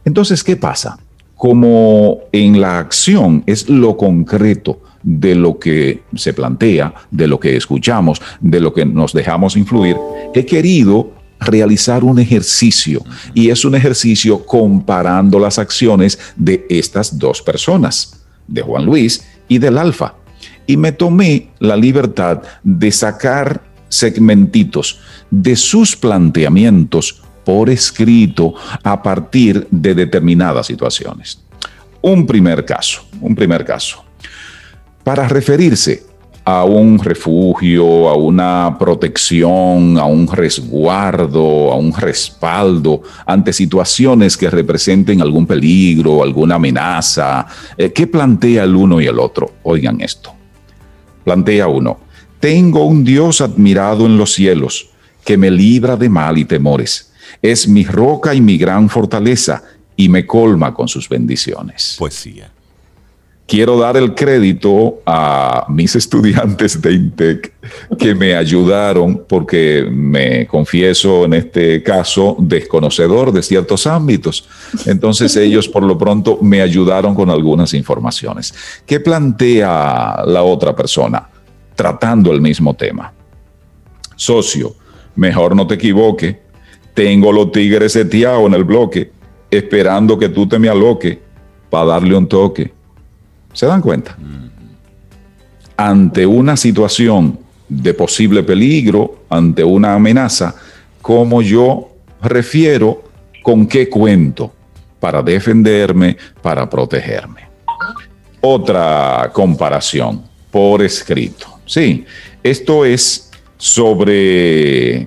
Entonces, ¿qué pasa? Como en la acción es lo concreto, de lo que se plantea, de lo que escuchamos, de lo que nos dejamos influir, he querido realizar un ejercicio y es un ejercicio comparando las acciones de estas dos personas, de Juan Luis y del Alfa. Y me tomé la libertad de sacar segmentitos de sus planteamientos por escrito a partir de determinadas situaciones. Un primer caso, un primer caso para referirse a un refugio, a una protección, a un resguardo, a un respaldo ante situaciones que representen algún peligro, alguna amenaza. Eh, ¿Qué plantea el uno y el otro? Oigan esto. Plantea uno, tengo un Dios admirado en los cielos, que me libra de mal y temores. Es mi roca y mi gran fortaleza, y me colma con sus bendiciones. Poesía quiero dar el crédito a mis (laughs) estudiantes de INTEC que me ayudaron porque me confieso en este caso desconocedor de ciertos ámbitos. Entonces (laughs) ellos por lo pronto me ayudaron con algunas informaciones. ¿Qué plantea la otra persona tratando el mismo tema? Socio, mejor no te equivoque. Tengo los tigres seteados en el bloque esperando que tú te me aloque para darle un toque ¿Se dan cuenta? Ante una situación de posible peligro, ante una amenaza, ¿cómo yo refiero con qué cuento para defenderme, para protegerme? Otra comparación por escrito. Sí, esto es sobre,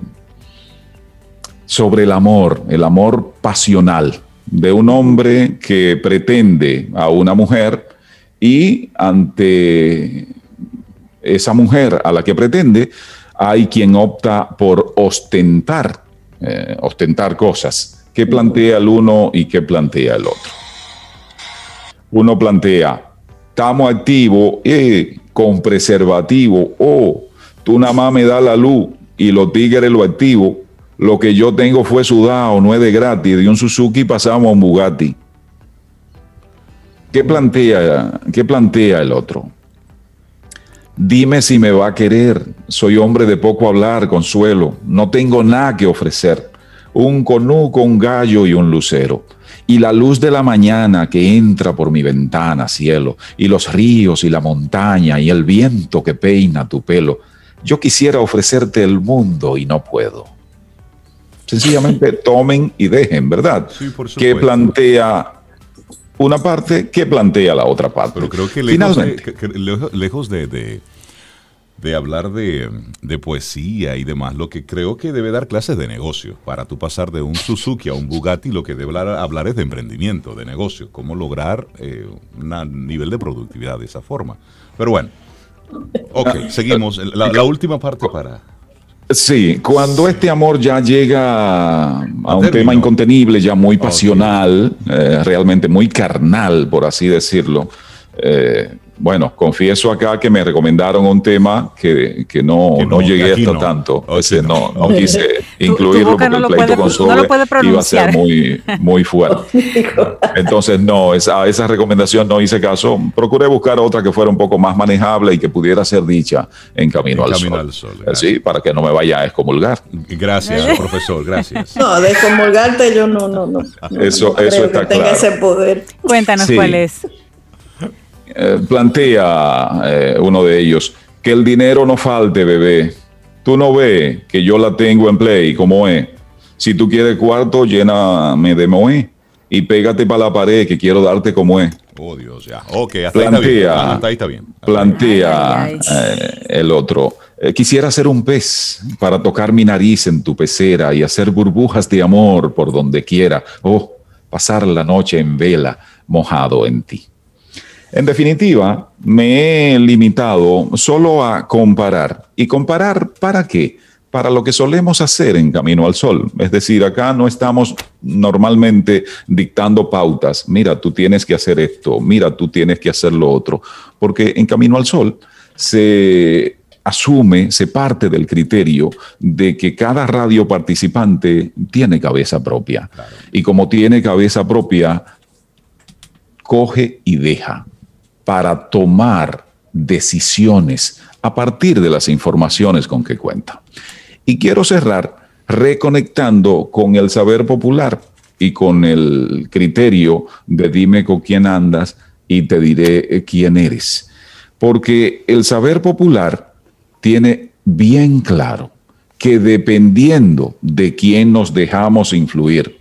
sobre el amor, el amor pasional de un hombre que pretende a una mujer y ante esa mujer a la que pretende, hay quien opta por ostentar, eh, ostentar cosas. ¿Qué plantea el uno y qué plantea el otro? Uno plantea, estamos activos eh, con preservativo, o tú nada más me das la luz y los tigres lo activo, lo que yo tengo fue sudado, no es de gratis, de un Suzuki pasamos a un Bugatti. ¿Qué plantea, ¿Qué plantea el otro? Dime si me va a querer. Soy hombre de poco hablar, consuelo. No tengo nada que ofrecer. Un conuco, un gallo y un lucero. Y la luz de la mañana que entra por mi ventana, cielo. Y los ríos y la montaña y el viento que peina tu pelo. Yo quisiera ofrecerte el mundo y no puedo. Sencillamente (laughs) tomen y dejen, ¿verdad? Sí, por ¿Qué plantea una parte que plantea la otra parte. Pero creo que lejos, de, lejos de, de hablar de, poesía y demás, lo que creo que debe dar clases de negocio. Para tú pasar de un Suzuki a un Bugatti, lo que debe hablar, es de emprendimiento, de negocio, cómo lograr eh, un nivel de productividad de esa forma. Pero bueno, ok, seguimos. La, última parte para... Sí, cuando este amor ya llega a un tema incontenible, ya muy pasional, eh, realmente muy carnal, por así decirlo, eh, bueno, confieso acá que me recomendaron un tema que, que no, no, llegué hasta tanto. no, no, quise incluirlo porque el pleito con Sobe iba a ser muy, muy (laughs) fuerte. Entonces, no, esa, esa recomendación no hice caso. Procuré buscar otra que fuera un poco más manejable y que pudiera ser dicha en Camino, al, Sol. Eh, sí, para que no me vaya a excomulgar. Gracias, profesor, gracias. (laughs) No, de excomulgarte yo no, no, no. eso, eso está que claro. ese poder. Cuéntanos cuál es. Eh, plantea eh, uno de ellos, que el dinero no falte, bebé. Tú no ves que yo la tengo en play, como es. Si tú quieres cuarto, lléname de moe y pégate para la pared que quiero darte como es. Oh, Dios, ya. Ok, hasta plantea, ahí está bien. Plantea eh, el otro. quisiera ser un pez para tocar mi nariz en tu pecera y hacer burbujas de amor por donde quiera. Oh, pasar la noche en vela mojado en ti. En definitiva, me he limitado solo a comparar. ¿Y comparar para qué? Para lo que solemos hacer en Camino al Sol. Es decir, acá no estamos normalmente dictando pautas. Mira, tú tienes que hacer esto, mira, tú tienes que hacer lo otro. Porque en Camino al Sol se asume, se parte del criterio de que cada radio participante tiene cabeza propia. Y como tiene cabeza propia, coge y deja para tomar decisiones a partir de las informaciones con que cuenta. Y quiero cerrar reconectando con el saber popular y con el criterio de dime con quién andas y te diré eh, quién eres. Porque el saber popular tiene bien claro que dependiendo de quién nos dejamos influir,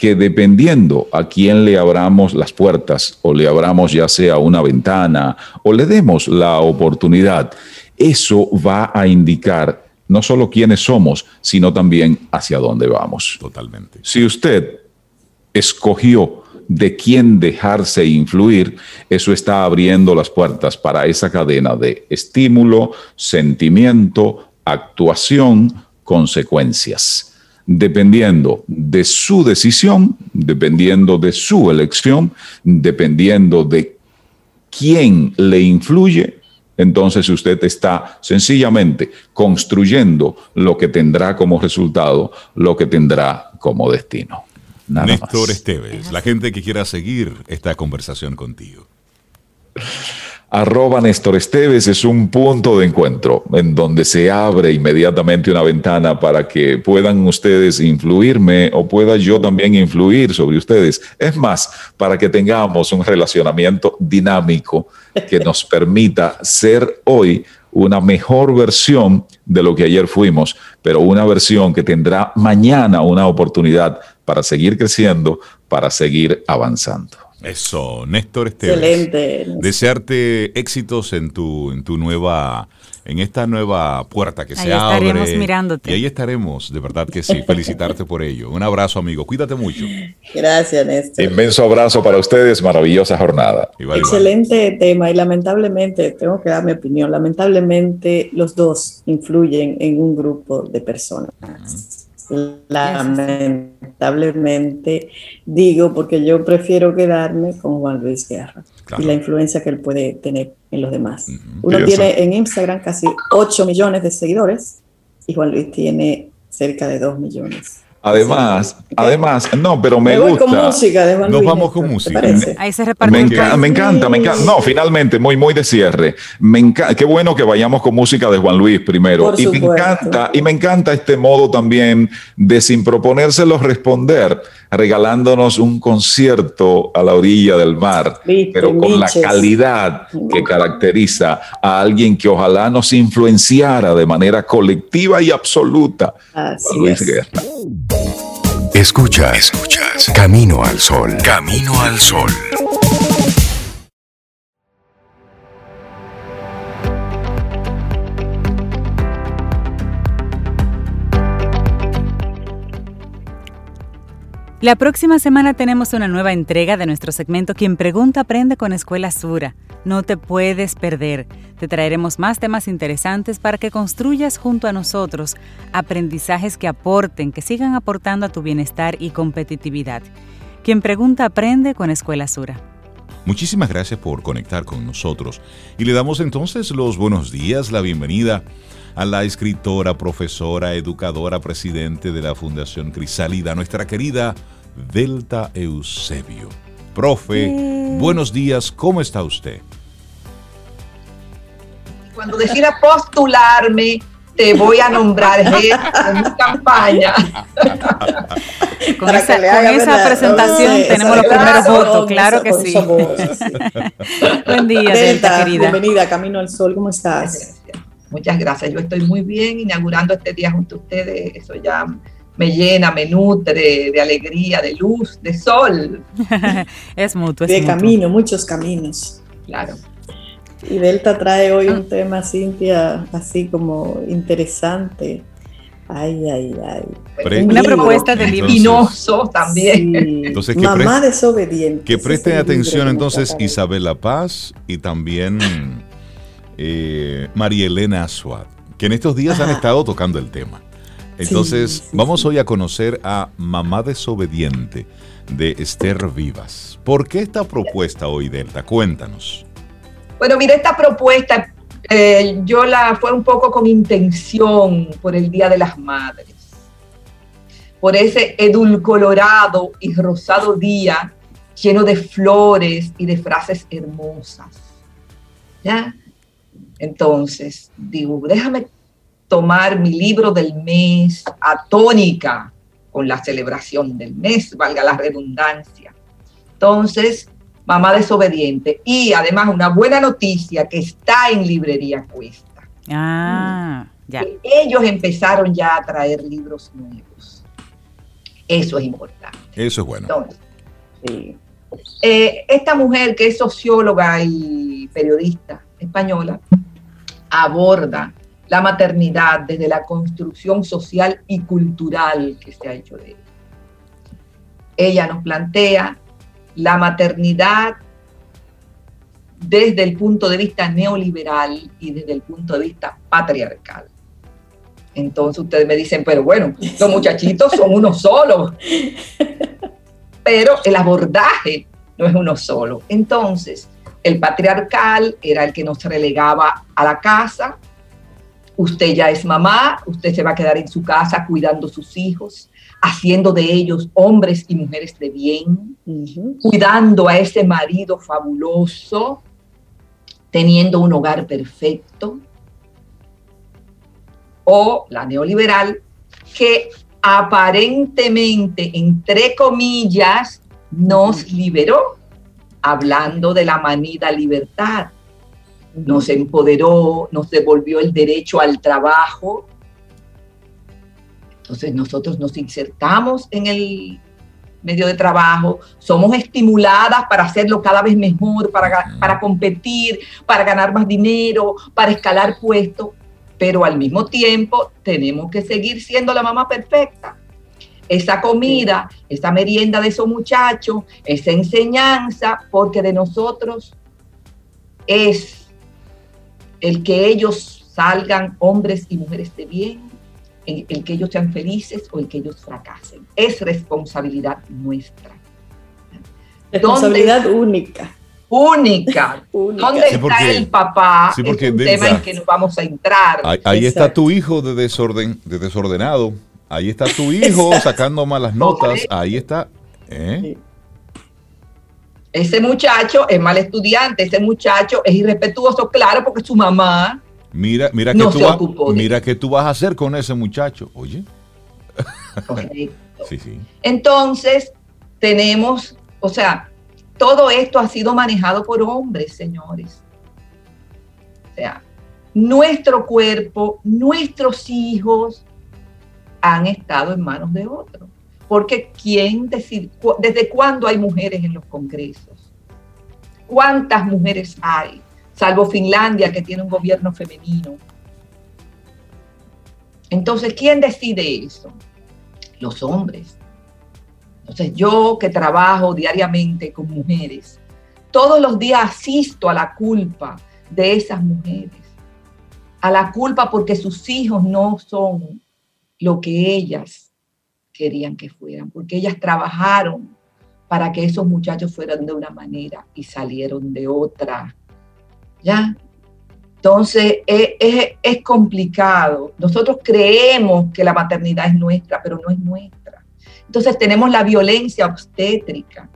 que dependiendo a quién le abramos las puertas o le abramos ya sea una ventana o le demos la oportunidad, eso va a indicar no solo quiénes somos, sino también hacia dónde vamos. Totalmente. Si usted escogió de quién dejarse influir, eso está abriendo las puertas para esa cadena de estímulo, sentimiento, actuación, consecuencias dependiendo de su decisión, dependiendo de su elección, dependiendo de quién le influye, entonces usted está sencillamente construyendo lo que tendrá como resultado, lo que tendrá como destino. Néstor Esteves, la gente que quiera seguir esta conversación contigo arroba Néstor Esteves es un punto de encuentro en donde se abre inmediatamente una ventana para que puedan ustedes influirme o pueda yo también influir sobre ustedes. Es más, para que tengamos un relacionamiento dinámico que (laughs) nos permita ser hoy una mejor versión de lo que ayer fuimos, pero una versión que tendrá mañana una oportunidad para seguir creciendo, para seguir avanzando. Eso, Néstor Esteves. Excelente. Desearte éxitos en tu, en tu nueva, en esta nueva puerta que se abre. Ahí estaremos mirándote. Y ahí estaremos, de verdad que sí. Felicitarte por ello. Un abrazo, amigo. Cuídate mucho. Gracias, Néstor. Inmenso abrazo para ustedes. Maravillosa jornada. Excelente tema y lamentablemente, tengo que dar mi opinión, lamentablemente los dos influyen en un grupo de personas lamentablemente digo porque yo prefiero quedarme con Juan Luis Guerra y la influencia que él puede tener en los demás. Uno tiene en Instagram casi 8 millones de seguidores y Juan Luis tiene cerca de 2 millones. Además, además, no, pero me, gusta. Con música Nos vamos con música. Ahí se reparte. Me, me, encanta, me encanta. No, finalmente, muy, muy de cierre. Me encanta, qué bueno que vayamos con música de Juan Luis primero. y me encanta, y me encanta este modo también de sin proponérselos responder, regalándonos un concierto a la orilla del mar, pero con la calidad que caracteriza a alguien que ojalá nos influenciara de manera colectiva y absoluta. Así Luis Guerra. Escuchas, escuchas. Camino al sol. Camino al sol. La próxima semana tenemos una nueva entrega de nuestro segmento Quien Pregunta Aprende con Escuela Sura. No te puedes perder. Te traeremos más temas interesantes para que construyas junto a nosotros aprendizajes que aporten, que sigan aportando a tu bienestar y competitividad. Quien Pregunta Aprende con Escuela Sura. Muchísimas gracias por conectar con nosotros y le damos entonces los buenos días, la bienvenida a la escritora, profesora, educadora, presidente de la Fundación Crisálida, nuestra querida Delta Eusebio. Profe, buenos días, ¿cómo está usted? Cuando decida postularme, te voy a nombrar en mi campaña. (laughs) con esa, presentación tenemos los primeros votos, claro que sí. (laughs) Buen día, Delta, querida. Bienvenida, Camino al Sol, ¿cómo estás? Muchas gracias. Yo estoy muy bien inaugurando este día junto a ustedes. Eso ya me llena, me nutre de alegría, de luz, de sol. (laughs) es mutuo. de camino, muchos caminos. Claro. Y Delta trae hoy un tema, Cintia, así como interesante. Ay, ay, ay. Una propuesta de libro. también. Entonces, que Mamá desobediente. Que presten atención entonces Isabela Paz y también eh, María Elena Suárez, que en estos días han estado tocando el tema. Entonces, vamos hoy a conocer a Mamá Desobediente de Esther Vivas. ¿Por qué esta propuesta hoy, Delta? Cuéntanos. Bueno, mira, esta propuesta eh, yo la fue un poco con intención por el Día de las Madres, por ese edulcolorado y rosado día lleno de flores y de frases hermosas. ¿Ya? Entonces, digo, déjame tomar mi libro del mes a tónica con la celebración del mes, valga la redundancia. Entonces, Mamá desobediente. Y además una buena noticia que está en librería Cuesta. Ah, ya. ellos empezaron ya a traer libros nuevos. Eso es importante. Eso es bueno. Eh, esta mujer que es socióloga y periodista española, aborda la maternidad desde la construcción social y cultural que se ha hecho de ella. Ella nos plantea la maternidad desde el punto de vista neoliberal y desde el punto de vista patriarcal. Entonces ustedes me dicen, pero bueno, los muchachitos son uno solo. (laughs) Pero el abordaje no es uno solo. Entonces, el patriarcal era el que nos relegaba a la casa. Usted ya es mamá, usted se va a quedar en su casa cuidando sus hijos, haciendo de ellos hombres y mujeres de bien, cuidando a ese marido fabuloso, teniendo un hogar perfecto. O la neoliberal, que aparentemente, entre comillas, nos liberó hablando de la manida libertad. Nos empoderó, nos devolvió el derecho al trabajo. Entonces nosotros nos insertamos en el medio de trabajo, somos estimuladas para hacerlo cada vez mejor, para, para competir, para ganar más dinero, para escalar puestos, pero al mismo tiempo tenemos que seguir siendo la mamá perfecta esa comida, esa merienda de esos muchachos, esa enseñanza, porque de nosotros es el que ellos salgan hombres y mujeres de bien, el, que ellos sean felices o el que ellos fracasen. Es responsabilidad nuestra. Responsabilidad única. Única. (laughs) ¿Dónde está el papá? es un tema en que nos vamos a entrar. Ahí, está tu hijo de desorden, de desordenado Ahí está tu (laughs) hijo sacando malas notas. Ahí está. ¿eh? Ese muchacho es mal estudiante, ese muchacho es irrespetuoso, claro, porque su mamá. Mira, mira, que tú mira qué tú vas a hacer con ese muchacho, oye. (laughs) sí, sí. Entonces, tenemos, o sea, todo esto ha sido manejado por hombres, señores. O sea, nuestro cuerpo, nuestros hijos, han estado en manos de otros. Porque ¿quién decide? ¿Desde cuándo hay mujeres en los congresos? ¿Cuántas mujeres hay? Salvo Finlandia, que tiene un gobierno femenino. Entonces, ¿quién decide eso? Los hombres. Entonces yo que trabajo diariamente con mujeres, todos los días asisto a la culpa de esas mujeres, a la culpa porque sus hijos no son lo que ellas querían que fueran, porque ellas trabajaron para que esos muchachos fueran de una manera y salieron de otra. ¿Ya? Entonces, es, es, complicado. Nosotros creemos que la maternidad es nuestra, pero no es nuestra. Entonces, tenemos la violencia obstétrica.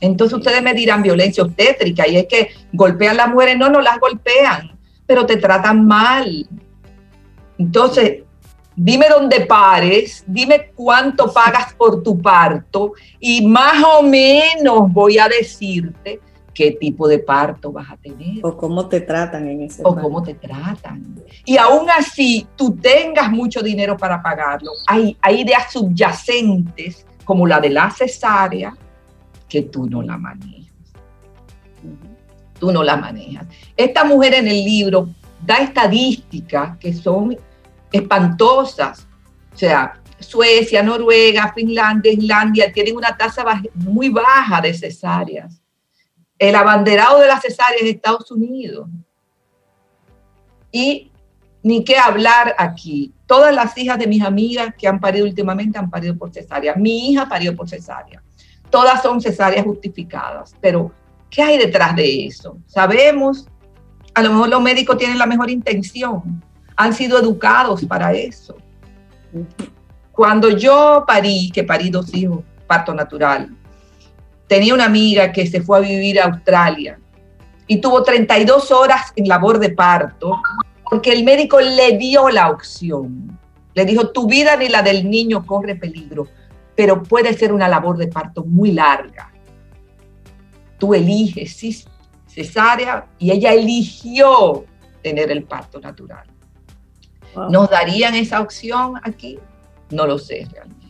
Entonces, ustedes me dirán violencia obstétrica y es que golpean las mujeres. No, no las golpean, pero te tratan mal. Entonces, dime dónde pares, dime cuánto pagas por tu parto y más o menos voy a decirte qué tipo de parto vas a tener. O cómo te tratan en ese O cómo te tratan. Y aún así, tú tengas mucho dinero para pagarlo. Hay, hay ideas subyacentes, como la de la cesárea, que tú no la manejas. Tú no la manejas. Esta mujer en el libro da estadísticas que son espantosas. O sea, Suecia, Noruega, Finlandia, Islandia tienen una tasa muy baja de cesáreas. El abanderado de las cesáreas es Estados Unidos. Y ni qué hablar aquí. Todas las hijas de mis amigas que han parido últimamente han parido por cesárea. Mi hija parió por cesárea. Todas son cesáreas justificadas. Pero, ¿qué hay detrás de eso? Sabemos, a lo mejor los médicos tienen la mejor intención, han sido educados para eso. Cuando yo parí, que parí dos hijos, parto natural, tenía una amiga que se fue a vivir a Australia y tuvo 32 horas en labor de parto porque el médico le dio la opción. Le dijo, tu vida ni la del niño corre peligro, pero puede ser una labor de parto muy larga. Tú eliges sí, cesárea y ella eligió tener el parto natural. ¿Nos darían esa opción aquí? No lo sé realmente.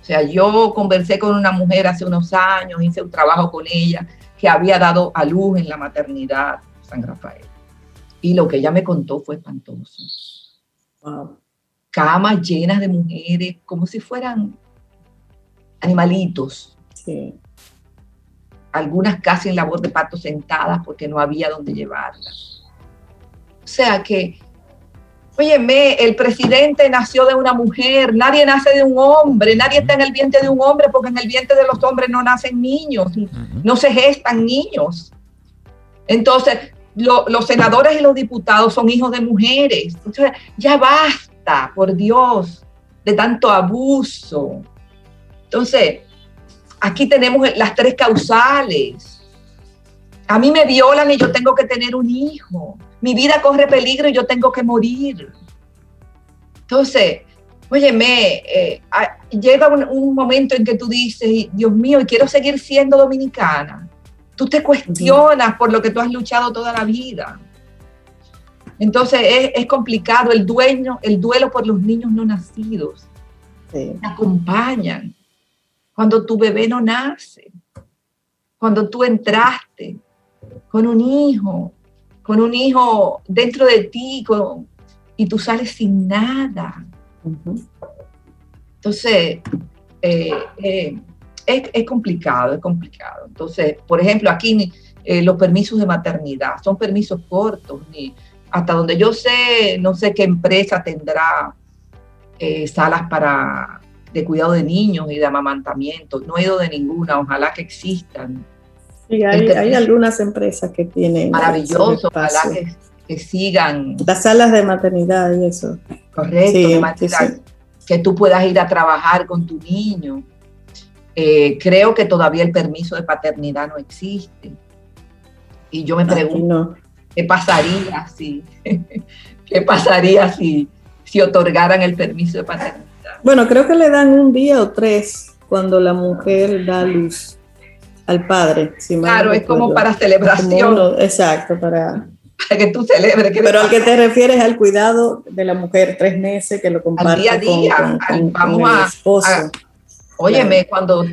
O sea, yo conversé con una mujer hace unos años, hice un trabajo con ella, que había dado a luz en la maternidad San Rafael. Y lo que ella me contó fue espantoso. Camas llenas de mujeres, como si fueran animalitos. Sí. Algunas casi en labor de parto sentadas porque no había donde llevarlas. O sea que Óyeme, el presidente nació de una mujer, nadie nace de un hombre, nadie está en el vientre de un hombre porque en el vientre de los hombres no nacen niños, no se gestan niños. Entonces, los senadores y los diputados son hijos de mujeres. Entonces, ya basta, por Dios, de tanto abuso. Entonces, aquí tenemos las tres causales. A mí me violan y yo tengo que tener un hijo mi vida corre peligro y yo tengo que morir. Entonces, óyeme, eh, llega un, momento en que tú dices, Dios mío, y quiero seguir siendo dominicana. Tú te cuestionas por lo que tú has luchado toda la vida. Entonces es, complicado el dueño, el duelo por los niños no nacidos. Te acompañan. Cuando tu bebé no nace, cuando tú entraste con un hijo, con un hijo dentro de ti y tú sales sin nada. Entonces, eh, eh, es, complicado, es complicado. Entonces, por ejemplo, aquí eh, los permisos de maternidad son permisos cortos. Ni, hasta donde yo sé, no sé qué empresa tendrá salas para de cuidado de niños y de amamantamiento. No he ido de ninguna, ojalá que existan. Sí, hay, algunas empresas que tienen. Maravilloso, ojalá que, sigan. Las salas de maternidad y eso. Correcto, que tú puedas ir a trabajar con tu niño. Eh, creo que todavía el permiso de paternidad no existe. Y yo me pregunto, ¿qué pasaría si, (laughs) qué pasaría si, si otorgaran el permiso de paternidad? Bueno, creo que le dan un día o tres cuando la mujer da luz al padre. claro, es como para celebración. exacto, para, para que tú celebres. Pero al que te refieres al cuidado de la mujer, tres meses, que lo comparte día a día, con, vamos a, esposo. óyeme, cuando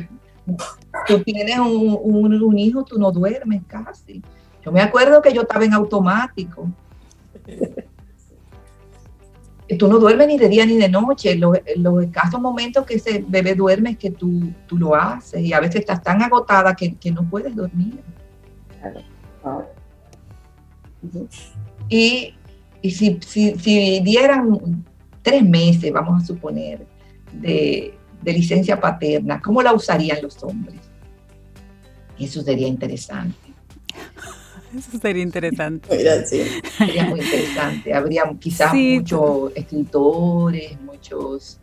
tú tienes un, un, hijo, tú no duermes casi. Yo me acuerdo que yo estaba en automático. Tú no duermes ni de día ni de noche. Los, los escasos momentos que ese bebé duerme es que tú, tú lo haces y a veces estás tan agotada que, que no puedes dormir. Y, y si, si, si, dieran tres meses, vamos a suponer, de, de licencia paterna, ¿cómo la usarían los hombres? Eso sería interesante. Eso sería interesante. Sería muy interesante. Habría quizás muchos escritores, muchos...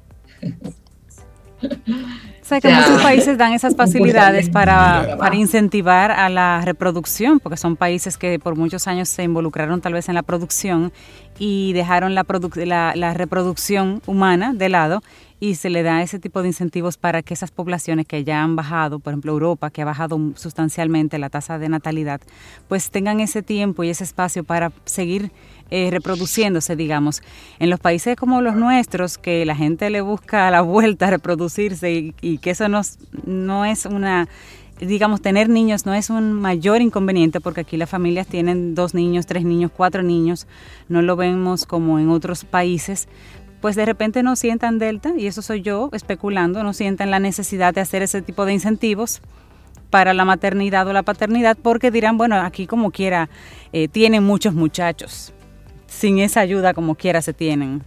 O sea, que muchos países dan esas facilidades para, para, incentivar a la reproducción, porque son países que por muchos años se involucraron tal vez en la producción y dejaron la, la, la reproducción humana de lado y se le da ese tipo de incentivos para que esas poblaciones que ya han bajado, por ejemplo Europa, que ha bajado sustancialmente la tasa de natalidad, pues tengan ese tiempo y ese espacio para seguir eh, reproduciéndose, digamos. En los países como los nuestros, que la gente le busca a la vuelta a reproducirse y, que eso no, no es una digamos, tener niños no es un mayor inconveniente porque aquí las familias tienen dos niños, tres niños, cuatro niños, no lo vemos como en otros países, pues de repente no sientan delta, y eso soy yo especulando, no sientan la necesidad de hacer ese tipo de incentivos para la maternidad o la paternidad, porque dirán, bueno, aquí como quiera, eh, tienen muchos muchachos, sin esa ayuda como quiera se tienen.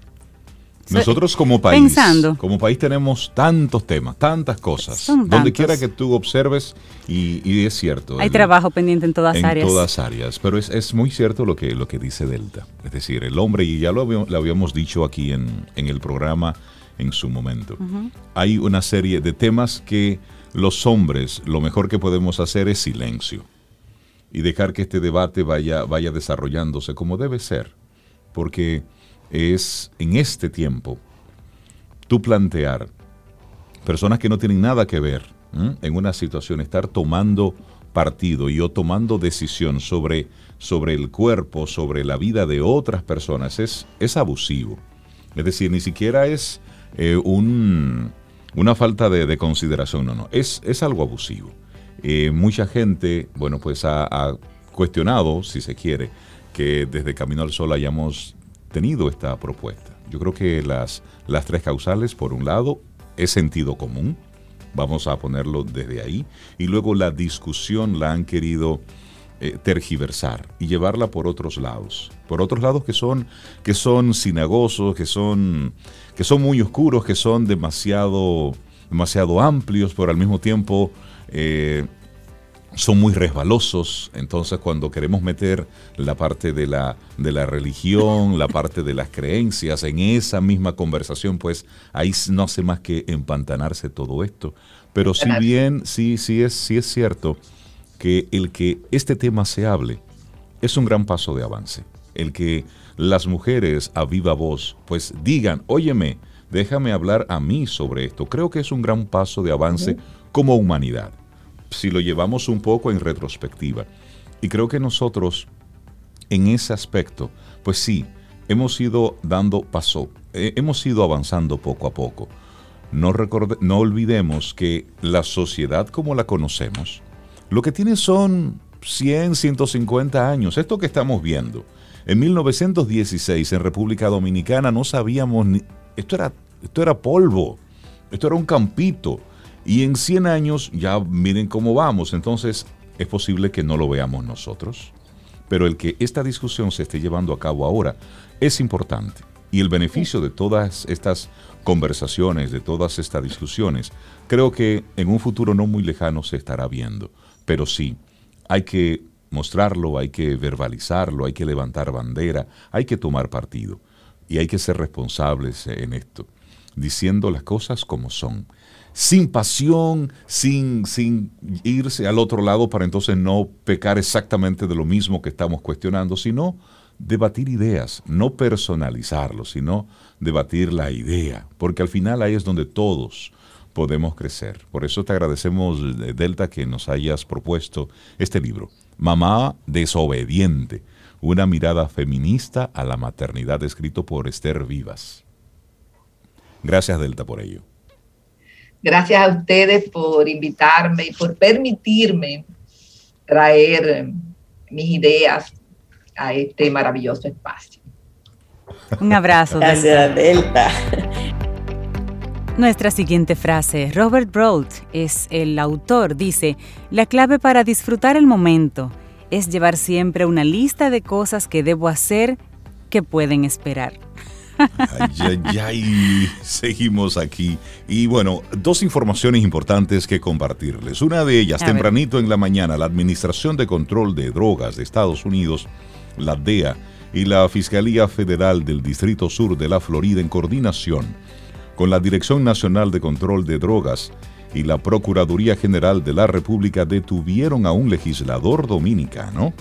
Nosotros como país, como país tenemos tantos temas, tantas cosas. Donde quiera que tú observes, y, es cierto. Hay trabajo pendiente en todas áreas. En todas áreas, pero es, muy cierto lo que, lo que dice Delta. Es decir, el hombre, y ya lo, habíamos, dicho aquí en, el programa en su momento, hay una serie de temas que los hombres lo mejor que podemos hacer es silencio y dejar que este debate vaya, vaya desarrollándose como debe ser. Porque es en este tiempo tú plantear personas que no tienen nada que ver en una situación, estar tomando partido y o tomando decisión sobre, sobre el cuerpo, sobre la vida de otras personas, es, es abusivo. Es decir, ni siquiera es eh, un, una falta de, consideración, no, no, es, es algo abusivo. Eh, mucha gente, bueno, pues ha, ha cuestionado, si se quiere, que desde Camino al Sol hayamos tenido esta propuesta. Yo creo que las, las tres causales, por un lado, es sentido común, vamos a ponerlo desde ahí, y luego la discusión la han querido eh, tergiversar y llevarla por otros lados, por otros lados que son, que son sinagosos, que son, que son muy oscuros, que son demasiado, demasiado amplios, pero al mismo tiempo eh, son muy resbalosos, entonces cuando queremos meter la parte de la, de la religión, la parte de las creencias en esa misma conversación, pues ahí no hace más que empantanarse todo esto. Pero si bien sí, sí es, sí es cierto que el que este tema se hable es un gran paso de avance. El que las mujeres a viva voz pues digan, óyeme, déjame hablar a mí sobre esto, creo que es un gran paso de avance como humanidad si lo llevamos un poco en retrospectiva. Y creo que nosotros, en ese aspecto, pues sí, hemos ido dando paso, eh, hemos ido avanzando poco a poco. No, olvidemos que la sociedad como la conocemos, lo que tiene son 100, 150 años. Esto que estamos viendo. En 1916 en República Dominicana no sabíamos ni... Esto era, esto era polvo, esto era un campito. Y en 100 años ya miren cómo vamos, entonces es posible que no lo veamos nosotros. Pero el que esta discusión se esté llevando a cabo ahora es importante. Y el beneficio de todas estas conversaciones, de todas estas discusiones, creo que en un futuro no muy lejano se estará viendo. Pero sí, hay que mostrarlo, hay que verbalizarlo, hay que levantar bandera, hay que tomar partido. Y hay que ser responsables en esto, diciendo las cosas como son sin pasión, sin, sin irse al otro lado para entonces no pecar exactamente de lo mismo que estamos cuestionando, sino debatir ideas, no personalizarlo, sino debatir la idea, porque al final ahí es donde todos podemos crecer. Por eso te agradecemos, Delta, que nos hayas propuesto este libro, Mamá desobediente, una mirada feminista a la maternidad, escrito por Esther Vivas. Gracias, Delta, por ello. Gracias a ustedes por invitarme y por permitirme traer mis ideas a este maravilloso espacio. Un abrazo. Gracias, Delta. Nuestra siguiente frase, Robert Brault es el autor, dice, la clave para disfrutar el momento es llevar siempre una lista de cosas que debo hacer que pueden esperar. Ay, ay, ay. Seguimos aquí. Y bueno, dos informaciones importantes que compartirles. Una de ellas, tempranito en la mañana, la Administración de Control de Drogas de Estados Unidos, la DEA, y la Fiscalía Federal del Distrito Sur de la Florida en coordinación con la Dirección Nacional de Control de Drogas y la Procuraduría General de la República detuvieron a un legislador dominicano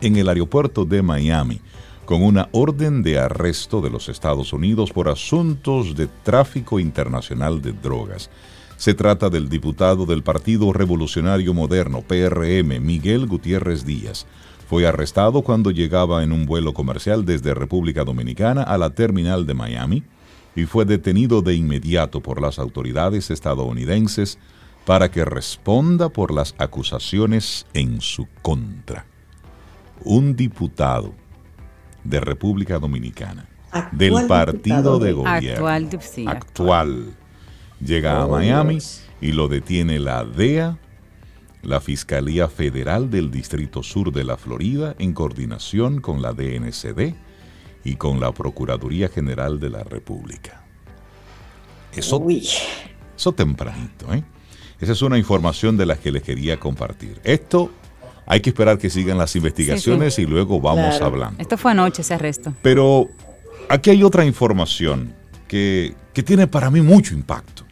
en el aeropuerto de Miami con una orden de arresto de los Estados Unidos por asuntos de tráfico internacional de drogas. Se trata del diputado del Partido Revolucionario Moderno, PRM, Miguel Gutiérrez Díaz. Fue arrestado cuando llegaba en un vuelo comercial desde República Dominicana a la terminal de Miami y fue detenido de inmediato por las autoridades estadounidenses para que responda por las acusaciones en su contra. Un diputado de República Dominicana, del partido de gobierno actual, llega a oh, Miami y lo detiene la DEA, la Fiscalía Federal del Distrito Sur de la Florida, en coordinación con la DNCD, y con la Procuraduría General de la República. Eso, eso tempranito, ¿eh? Esa es una información de la que les quería compartir. Esto hay que esperar que sigan las investigaciones y luego vamos hablando. Esto fue anoche ese arresto. Pero aquí hay otra información que, que tiene para mí mucho impacto.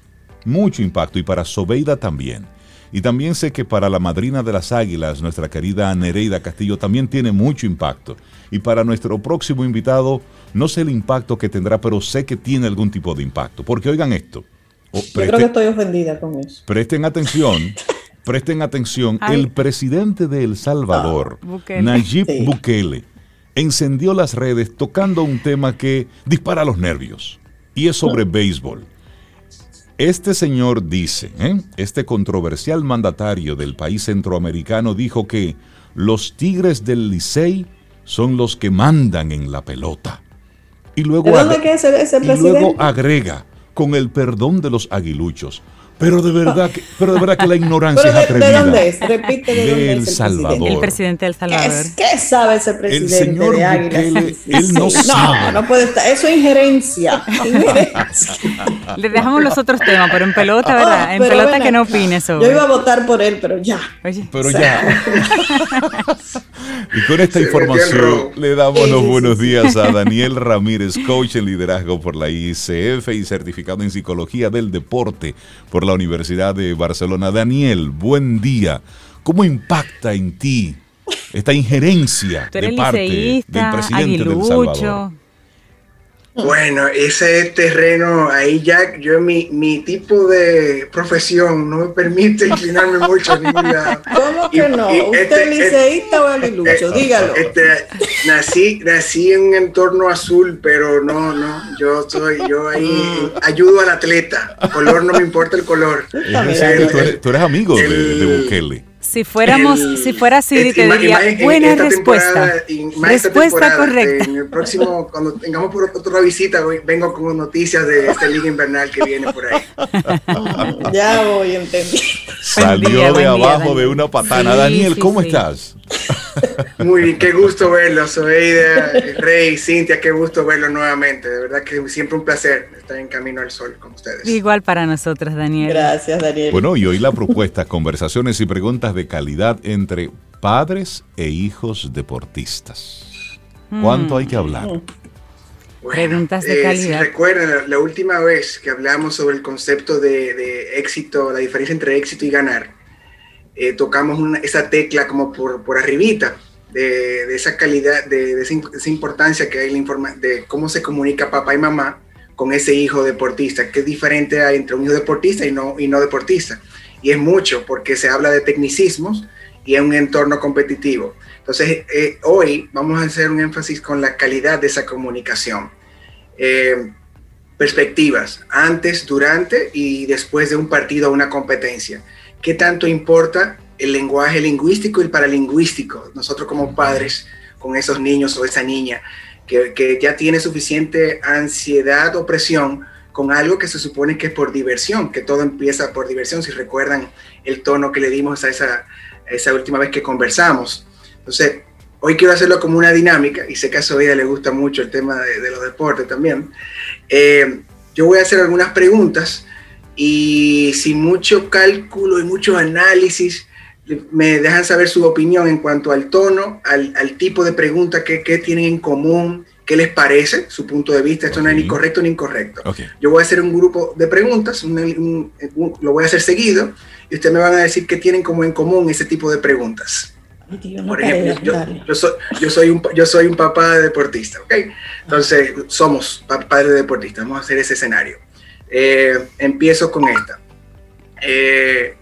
Mucho impacto y para Sobeida también. Y también sé que para la madrina de las águilas, nuestra querida Nereida Castillo, también tiene mucho impacto. Y para nuestro próximo invitado, no sé el impacto que tendrá, pero sé que tiene algún tipo de impacto. Porque oigan esto. Yo creo que estoy ofendida con eso. Presten atención. (laughs) presten atención. El presidente de El Salvador, ah, Nayib Bukele, encendió las redes tocando un tema que dispara los nervios. Y es sobre béisbol. Este señor dice, ¿eh? este controversial mandatario del país centroamericano dijo que los Tigres del Licey son los que mandan en la pelota. Y luego, y luego agrega, con el perdón de los aguiluchos, pero de verdad que, pero de verdad que la ignorancia es atrevida. ¿De dónde es? Repite de, dónde es el Salvador. El presidente del Salvador. ¿Qué, sabe ese presidente el señor de Bukele, él no sabe. No, no puede estar. Eso es injerencia. (laughs) Le dejamos los otros temas, pero en pelota, ¿verdad? Oh, en pelota que no opine sobre. Yo iba a votar por él, pero ya. Pero ya. (laughs) y con esta información le damos los buenos días a (laughs) Daniel Ramírez, coach en liderazgo por la ICF y certificado en psicología del deporte por la Universidad de Barcelona. Daniel, buen día. ¿Cómo impacta en ti esta injerencia de parte del presidente del Salvador? Bueno, ese terreno, ahí ya yo mi, mi tipo de profesión no me permite inclinarme mucho a ningún lado. ¿Cómo que no? ¿Usted este, es liceísta o aguilucho? Este, Dígalo. Este, nací, nací en un entorno azul, pero no, no, yo soy, yo ahí ayudo al atleta. color no me importa el color. tú, eres, amigo de, de Bukele. Si fuéramos, si fuera así, te diría, buena respuesta. Respuesta correcta. En el próximo, cuando tengamos por otra visita, vengo con noticias de esta liga invernal que viene por ahí. (laughs) ya voy, entendí. Salió de abajo de una patana. Daniel, ¿cómo estás? Muy bien, qué gusto verlo, Sobeida, Rey, Cintia, qué gusto verlo nuevamente. De verdad que siempre un placer estar en Camino al Sol con ustedes. Igual para nosotros, Daniel. Gracias, Daniel. Bueno, y hoy la propuesta, conversaciones y preguntas de calidad entre padres e hijos deportistas. ¿Cuánto hay que hablar? Mm. preguntas de calidad. Si recuerdan, la, última vez que hablamos sobre el concepto de éxito, la diferencia entre éxito y ganar, eh, tocamos esa tecla como por, por arribita de, esa calidad, de, esa, importancia que hay la informa de cómo se comunica papá y mamá con ese hijo deportista, qué diferente hay entre un hijo deportista y no, y no deportista. Y es mucho porque se habla de tecnicismos y en un entorno competitivo. Entonces, eh, hoy vamos a hacer un énfasis con la calidad de esa comunicación. Eh, perspectivas, antes, durante y después de un partido o una competencia qué tanto importa el lenguaje lingüístico y el paralingüístico. Nosotros como padres, con esos niños o esa niña, que, que ya tiene suficiente ansiedad o presión con algo que se supone que es por diversión, que todo empieza por diversión, si recuerdan el tono que le dimos a esa, esa última vez que conversamos. Entonces, hoy quiero hacerlo como una dinámica, y sé que a Sobeida le gusta mucho el tema de, los deportes también. Eh, yo voy a hacer algunas preguntas y sin mucho cálculo y mucho análisis, me dejan saber su opinión en cuanto al tono, al, al tipo de pregunta que, que tienen en común, qué les parece, su punto de vista. Esto no es ni correcto ni incorrecto. Yo voy a hacer un grupo de preguntas, lo voy a hacer seguido, y ustedes me van a decir qué tienen como en común ese tipo de preguntas. Por ejemplo, yo, soy, yo, soy un, yo soy un papá de deportista, ¿ok? Entonces, somos padres de deportistas, vamos a hacer ese escenario. Eh, empiezo con esta. Eh,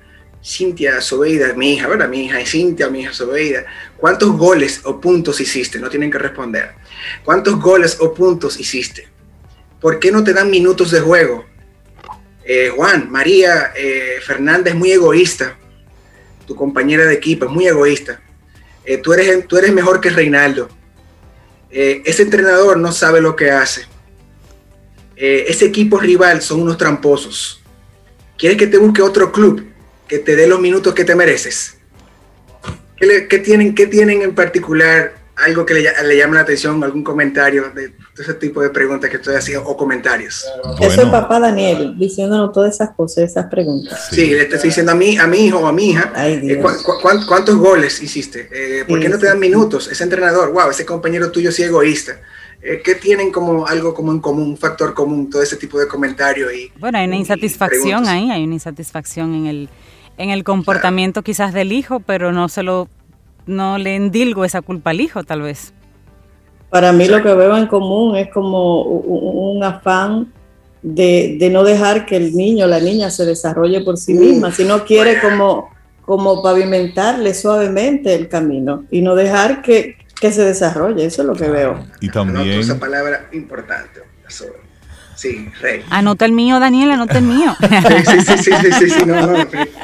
Cintia Sobeida, mi hija, ¿verdad? Mi hija es Cintia, mi hija Sobeida. ¿Cuántos goles o puntos hiciste? No tienen que responder. ¿Cuántos goles o puntos hiciste? ¿Por qué no te dan minutos de juego? Eh, Juan, María Fernández es muy egoísta. Tu compañera de equipo es muy egoísta. Tú, eres, tú eres mejor que Reinaldo. ese entrenador no sabe lo que hace. Ese equipo rival son unos tramposos. ¿Quieres que te busque otro club que te dé los minutos que te mereces? ¿Qué, tienen, ¿Qué tienen en particular algo que le, le llame la atención, algún comentario de, ese tipo de preguntas que estoy haciendo o comentarios. Eso es papá Daniel, diciéndonos todas esas cosas, esas preguntas. Sí, le estoy diciendo a mí, a mi hijo o a mi hija, eh, cuántos goles hiciste? Eh, ¿Por qué no te dan minutos? Ese entrenador, wow, ese compañero tuyo sí egoísta. Eh, ¿Qué tienen como algo como en común, un factor común, todo ese tipo de comentarios? Y, bueno, hay una insatisfacción ahí, hay una insatisfacción en el, en el comportamiento quizás del hijo, pero no se lo no le endilgo esa culpa al hijo, tal vez. Para mí lo que veo en común es como un afán de, no dejar que el niño o la niña se desarrolle por sí misma, sino quiere como, como pavimentarle suavemente el camino y no dejar que, se desarrolle, eso es lo que veo. Y también... esa palabra importante, Sí, Rey. Anota el mío, Daniel, anota el mío. sí, sí, sí, sí, sí, no, no.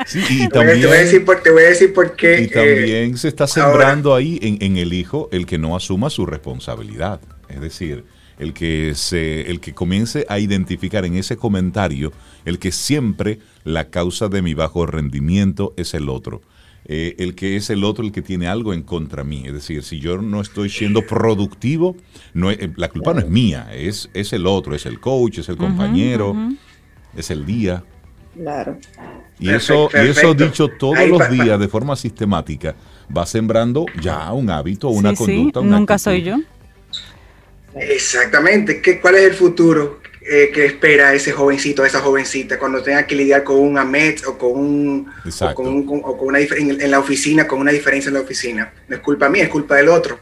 Sí, y te, también, voy a decir por, te voy a decir por qué. Y también eh, se está sembrando ahí en, en, el hijo el que no asuma su responsabilidad. Es decir, el que, se, el que comience a identificar en ese comentario el que siempre la causa de mi bajo rendimiento es el otro. Eh, el que es el otro el que tiene algo en contra mí. Es decir, si yo no estoy siendo productivo, no eh, la culpa no es mía, es, es el otro, es el coach, es el compañero, es el día. Claro. Y eso, y eso dicho todos los días de forma sistemática, va sembrando ya un hábito, una conducta. Nunca soy yo. Exactamente. ¿Qué, ¿Cuál es el futuro? Eh, que espera ese jovencito, esa jovencita, cuando tenga que lidiar con un AMET o con un, o con, un, o con una en, en, la oficina, con una diferencia en la oficina. No es culpa mía, es culpa del otro.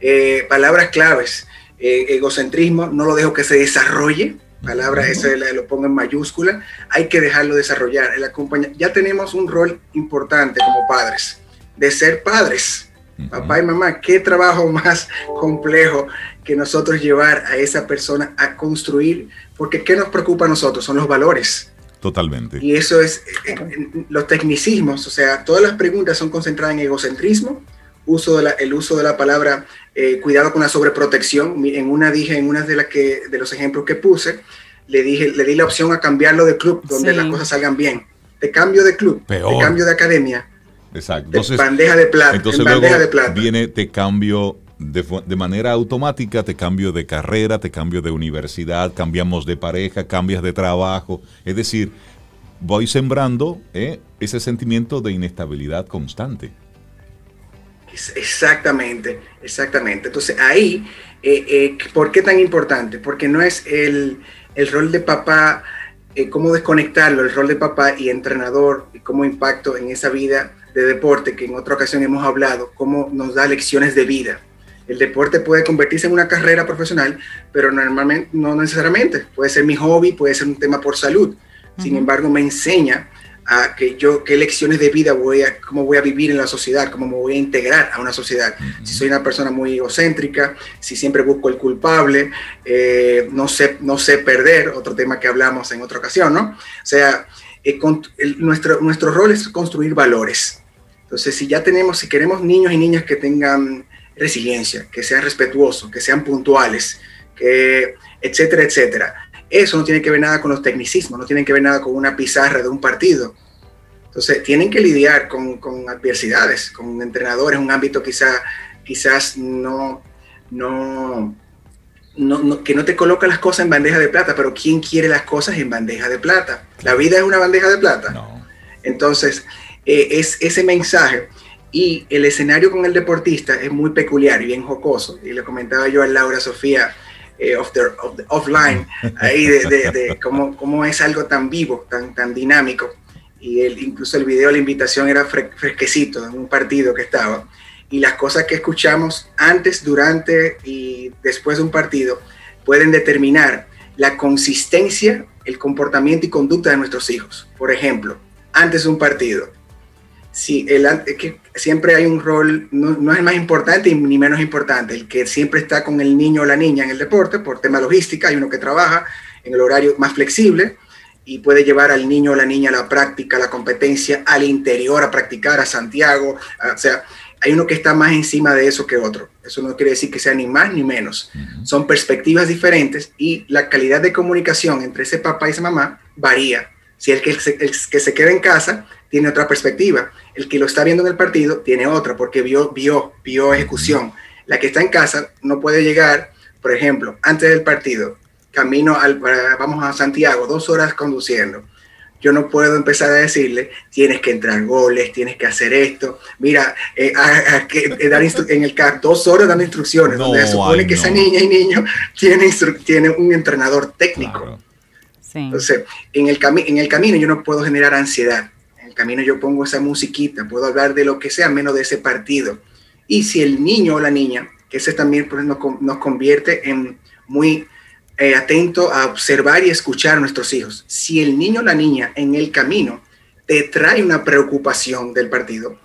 Eh, palabras claves, eh, egocentrismo, no lo dejo que se desarrolle, palabra, eso lo pongo en mayúscula, hay que dejarlo desarrollar. El ya tenemos un rol importante como padres, de ser padres. Papá y mamá, qué trabajo (laughs) más complejo que nosotros llevar a esa persona a construir porque ¿qué nos preocupa a nosotros? Son los valores. Totalmente. Y eso es eh, eh, los tecnicismos, o sea, todas las preguntas son concentradas en egocentrismo, uso de el uso de la palabra eh, cuidado con la sobreprotección. En una dije, en una de, las que, de los ejemplos que puse, le, dije, le di la opción a cambiarlo de club donde las cosas salgan bien. Te cambio de club, te cambio de academia. Exacto. Entonces, bandeja de plata. Entonces bandeja de plata. viene, te cambio de, manera automática te cambio de carrera, te cambio de universidad, cambiamos de pareja, cambias de trabajo. Es decir, voy sembrando eh, ese sentimiento de inestabilidad constante. Exactamente, exactamente. Entonces ahí, eh, eh, ¿por qué tan importante? Porque no es el, rol de papá, cómo desconectarlo, el rol de papá y entrenador, y cómo impacto en esa vida de deporte que en otra ocasión hemos hablado, cómo nos da lecciones de vida. El deporte puede convertirse en una carrera profesional, pero normalmente no necesariamente. Puede ser mi hobby, puede ser un tema por salud. Sin embargo, me enseña a que yo qué lecciones de vida voy a cómo voy a vivir en la sociedad, cómo me voy a integrar a una sociedad. Si soy una persona muy egocéntrica, si siempre busco el culpable, eh, no sé no sé perder, otro tema que hablamos en otra ocasión, ¿no? O sea, eh, nuestro nuestro rol es construir valores. Entonces, si ya tenemos, si queremos niños y niñas que tengan resiliencia, que sean respetuosos, que sean puntuales, que etcétera, etcétera. Eso no tiene que ver nada con los tecnicismos, no tiene que ver nada con una pizarra de un partido. Entonces, tienen que lidiar con, con adversidades, con entrenadores, un ámbito quizá, quizás no, no, no, que no te coloca las cosas en bandeja de plata, pero ¿quién quiere las cosas en bandeja de plata? ¿La vida es una bandeja de plata? No. Entonces, eh, es ese mensaje y el escenario con el deportista es muy peculiar y bien jocoso. Y le comentaba yo a Laura Sofía eh, offline, ahí de, cómo, es algo tan vivo, tan, tan dinámico. Y el, incluso el video, la invitación era fresquecito en un partido que estaba. Y las cosas que escuchamos antes, durante y después de un partido pueden determinar la consistencia, el comportamiento y conducta de nuestros hijos. Por ejemplo, antes de un partido, si el, que siempre hay un rol, no, es el más importante ni menos importante, el que siempre está con el niño o la niña en el deporte, por tema logística, hay uno que trabaja en el horario más flexible y puede llevar al niño o la niña a la práctica, a la competencia, al interior, a practicar, a Santiago, o sea, hay uno que está más encima de eso que otro. Eso no quiere decir que sea ni más ni menos. Son perspectivas diferentes y la calidad de comunicación entre ese papá y esa mamá varía. Si el que, el que se queda en casa tiene otra perspectiva. El que lo está viendo en el partido tiene otra, porque vio, vio, vio ejecución. La que está en casa no puede llegar, por ejemplo, antes del partido, camino al, vamos a Santiago, dos horas conduciendo. Yo no puedo empezar a decirle, tienes que entrar goles, tienes que hacer esto. Mira, eh, eh, dar en el CAR dos horas dando instrucciones, donde se supone que esa niña y niño tiene, tiene un entrenador técnico. Entonces, en el, en el camino yo no puedo generar ansiedad camino yo pongo esa musiquita, puedo hablar de lo que sea menos de ese partido. Y si el niño o la niña, que ese también pues, nos, nos, convierte en muy eh, atento a observar y escuchar a nuestros hijos. Si el niño o la niña en el camino te trae una preocupación del partido,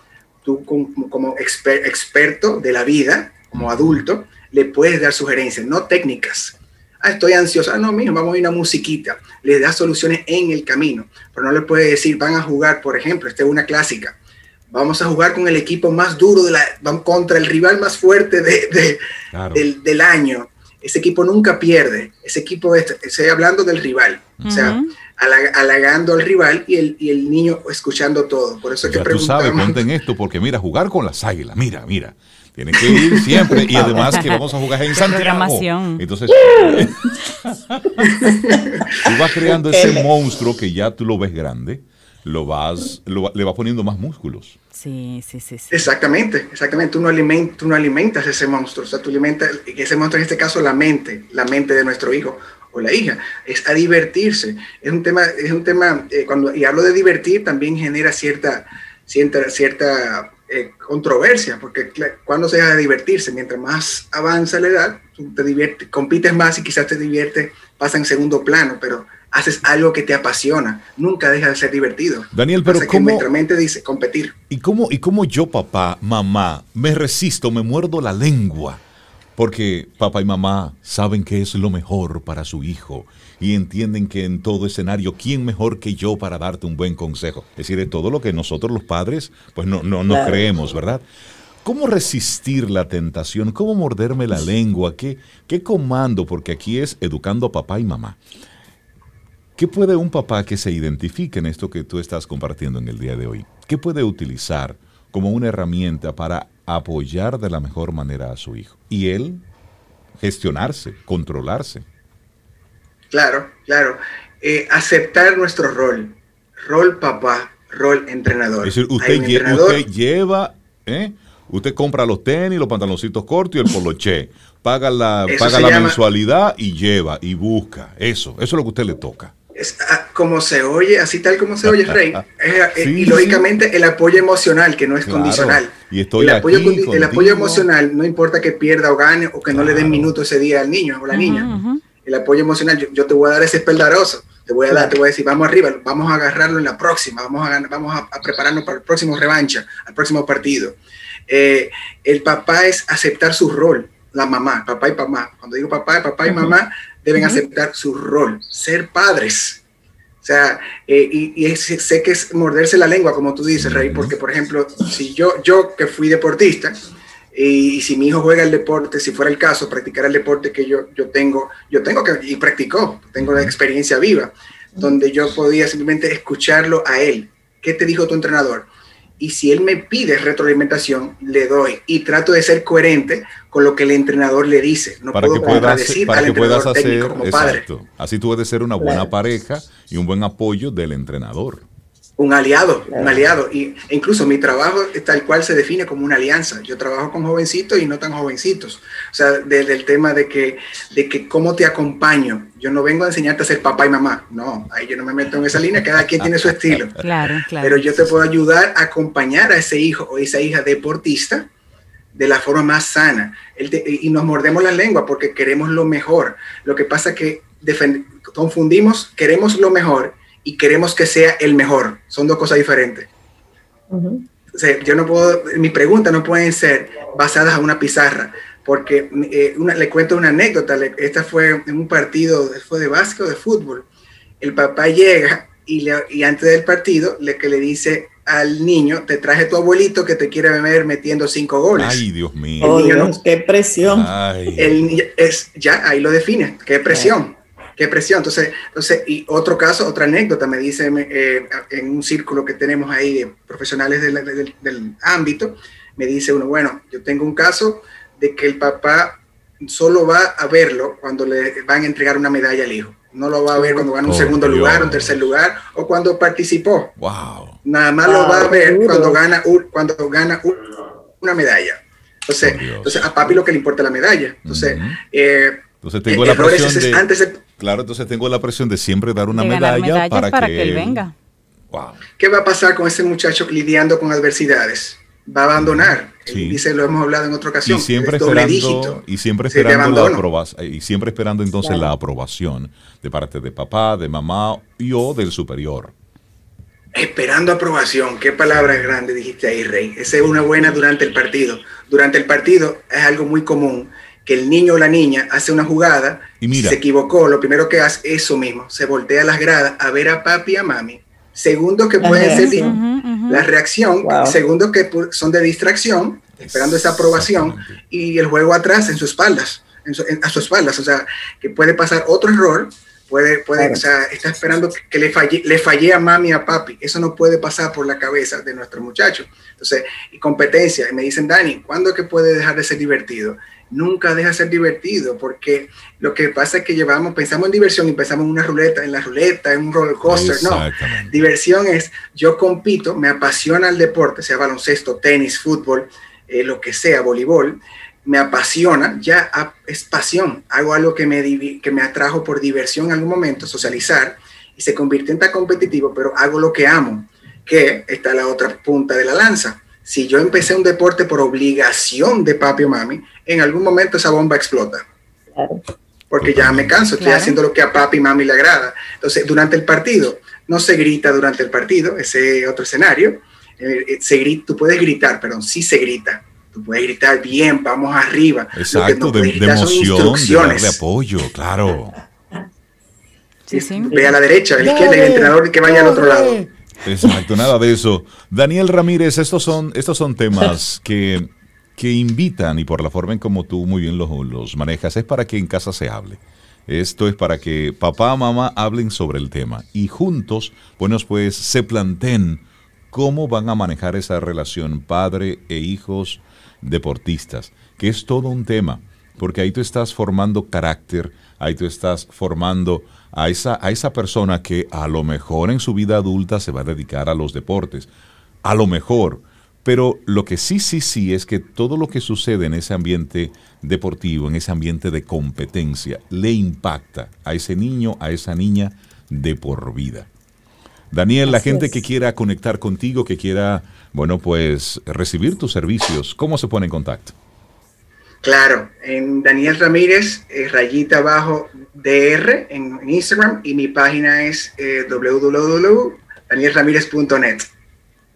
tú como, como experto de la vida, como adulto, le puedes dar sugerencias, no técnicas, ah, estoy ansiosa, ah, no, mijo, vamos a ir a una musiquita, le da soluciones en el camino, pero no le puede decir, van a jugar, por ejemplo, esta es una clásica, vamos a jugar con el equipo más duro, de la, vamos contra el rival más fuerte de, del, año. Ese equipo nunca pierde, ese equipo, estoy hablando del rival, o sea, halagando al rival y el, y el niño escuchando todo. Por eso es que Tú sabes, ponte en esto, porque mira, jugar con las águilas, mira, mira. Tienen que ir siempre. Y (laughs) además que vamos a jugar en Santiago. Entonces, tú vas creando ese monstruo que ya tú lo ves grande, lo vas, le vas poniendo más músculos. Sí, sí, sí. Exactamente, exactamente. Tú no, alimentas, tú no alimentas ese monstruo. O sea, tú alimentas, ese monstruo en este caso, la mente, la mente de nuestro hijo o la hija, es a divertirse. Es un tema, es un tema, eh, cuando y hablo de divertir, también genera cierta, cierta, cierta eh, controversia, porque cuando se deja de divertirse, mientras más avanza la edad, te diviertes, compites más y quizás te diviertes, pasa en segundo plano, pero haces algo que te apasiona, nunca deja de ser divertido. Daniel, pero ¿cómo? mente dice competir. ¿Y cómo, ¿Y cómo yo, papá, mamá, me resisto, me muerdo la lengua? Porque papá y mamá saben que es lo mejor para su hijo y entienden que en todo escenario, ¿quién mejor que yo para darte un buen consejo? Es decir, de todo lo que nosotros los padres, pues no, no, no creemos, ¿verdad? ¿Cómo resistir la tentación? ¿Cómo morderme la lengua? ¿Qué, ¿Qué comando? Porque aquí es educando a papá y mamá. ¿Qué puede un papá que se identifique en esto que tú estás compartiendo en el día de hoy? ¿Qué puede utilizar como una herramienta para apoyar de la mejor manera a su hijo? Y él gestionarse, controlarse. Claro, claro. Eh, aceptar nuestro rol. Rol papá, rol entrenador. Es decir, usted, lleva, ¿eh? usted compra los tenis, los pantaloncitos cortos y el poloché. Paga la, paga la mensualidad y lleva y busca. Eso, eso es lo que a usted le toca. Es, ah, como se oye, así tal como se oye, Rey. (laughs) Eh, y lógicamente el apoyo emocional, que no es condicional. Y estoy el, apoyo, el apoyo emocional, no importa que pierda o gane o que no le den minutos ese día al niño o la niña el apoyo emocional, yo, te voy a dar ese espeldaroso, te voy a dar, te voy a decir, vamos arriba, vamos a agarrarlo en la próxima, vamos a, vamos a, prepararnos para el próximo revancha, al próximo partido. Eh, el papá es aceptar su rol, la mamá, papá y mamá. Cuando digo papá, papá y mamá deben aceptar su rol, ser padres. O sea, eh, y, sé que es morderse la lengua, como tú dices, Rey, porque, por ejemplo, si yo, yo que fui deportista, Y, si mi hijo juega el deporte, si fuera el caso, practicar el deporte que yo, yo tengo, yo tengo que, y practicó, tengo la experiencia viva, donde yo podía simplemente escucharlo a él. ¿Qué te dijo tu entrenador? Y si él me pide retroalimentación, le doy y trato de ser coherente con lo que el entrenador le dice. No para puedo que puedas, para que puedas hacer, como exacto. Así tú puedes ser una buena pareja y un buen apoyo del entrenador un aliado, un aliado. Y, e incluso mi trabajo tal cual se define como una alianza. Yo trabajo con jovencitos y no tan jovencitos. O sea, desde el tema de que, de que cómo te acompaño. Yo no vengo a enseñarte a ser papá y mamá. No, ahí yo no me meto en esa línea. Cada quien tiene su estilo. (laughs) Claro, claro. Pero yo te puedo ayudar a acompañar a ese hijo o esa hija deportista de la forma más sana. y nos mordemos la lengua porque queremos lo mejor. Lo que pasa es que confundimos, queremos lo mejor y queremos que sea el mejor. Son dos cosas diferentes. yo no puedo, mis preguntas no pueden ser basadas en una pizarra, porque eh, le cuento una anécdota. esta fue en un partido, fue de básquet o de fútbol. El papá llega y, y antes del partido le, que le dice al niño, te traje tu abuelito que te quiere ver metiendo cinco goles. Ay, Dios mío. Oh, qué presión. El, es, ya, ahí lo define, qué presión qué presión. Entonces, entonces, y otro caso, otra anécdota, me dice eh, en un círculo que tenemos ahí de profesionales del, ámbito, me dice uno, bueno, yo tengo un caso de que el papá solo va a verlo cuando le van a entregar una medalla al hijo. No lo va a ver cuando gana un oh, segundo lugar, un tercer lugar o cuando participó. Wow. Nada más lo va a ver cuando gana, cuando gana una medalla. Entonces, entonces, a papi lo que le importa la medalla. Entonces, eh, entonces tengo la presión de, antes Claro, entonces tengo la presión de siempre dar una medalla para, que, él venga. ¿Qué va a pasar con ese muchacho lidiando con adversidades? Va a abandonar. Dice, lo hemos hablado en otra ocasión. Y siempre esperando, y siempre esperando la aprobación, y siempre esperando entonces la aprobación de parte de papá, de mamá y o del superior. Esperando aprobación, qué palabra grande dijiste ahí, Rey. Esa es una buena durante el partido. Durante el partido es algo muy común que el niño o la niña hace una jugada, y se equivocó, lo primero que hace es eso mismo, se voltea a las gradas a ver a papi y a mami. Segundo que puede ser la reacción, segundo que son de distracción, esperando esa aprobación, y el juego atrás en sus espaldas, a sus espaldas, o sea, que puede pasar otro error, puede, puede o sea, está esperando que, le, falle, le falle a mami a papi, eso no puede pasar por la cabeza de nuestro muchacho. Entonces, y competencia, y me dicen, Dani, ¿cuándo es que puede dejar de ser divertido? Nunca deja de ser divertido, porque lo que pasa es que llevamos, pensamos en diversión y pensamos en una ruleta, en la ruleta, en un roller coaster. No, diversión es, yo compito, me apasiona el deporte, sea baloncesto, tenis, fútbol, eh, lo que sea, voleibol, me apasiona, ya es pasión, hago algo que me, que me atrajo por diversión en algún momento, socializar, y se convierte en tan competitivo, pero hago lo que amo, que está la otra punta de la lanza si yo empecé un deporte por obligación de papi o mami, en algún momento esa bomba explota. Porque ya me canso, estoy haciendo lo que a papi y mami le agrada. Entonces, durante el partido, no se grita durante el partido, ese otro escenario. Eh, eh, se grita, tú puedes gritar, pero sí se grita. Tú puedes gritar bien, vamos arriba. Exacto, de, emoción, de, apoyo, claro. Ve a la derecha, a la izquierda y el entrenador que vaya al otro lado. Exacto, nada de eso. Daniel Ramírez, estos son, estos son temas que, que invitan y por la forma en como tú muy bien los, los manejas, es para que en casa se hable. Esto es para que papá, mamá hablen sobre el tema y juntos, bueno, pues se planteen cómo van a manejar esa relación padre e hijos deportistas, que es todo un tema, porque ahí tú estás formando carácter, ahí tú estás formando a esa, a esa persona que a lo mejor en su vida adulta se va a dedicar a los deportes. A lo mejor. Pero lo que sí, sí, sí es que todo lo que sucede en ese ambiente deportivo, en ese ambiente de competencia, le impacta a ese niño, a esa niña de por vida. Daniel, la gente que quiera conectar contigo, que quiera, bueno, pues recibir tus servicios, ¿cómo se pone en contacto? Claro, en Daniel Ramírez, eh, rayita abajo DR en, Instagram y mi página es eh, www.danielramirez.net.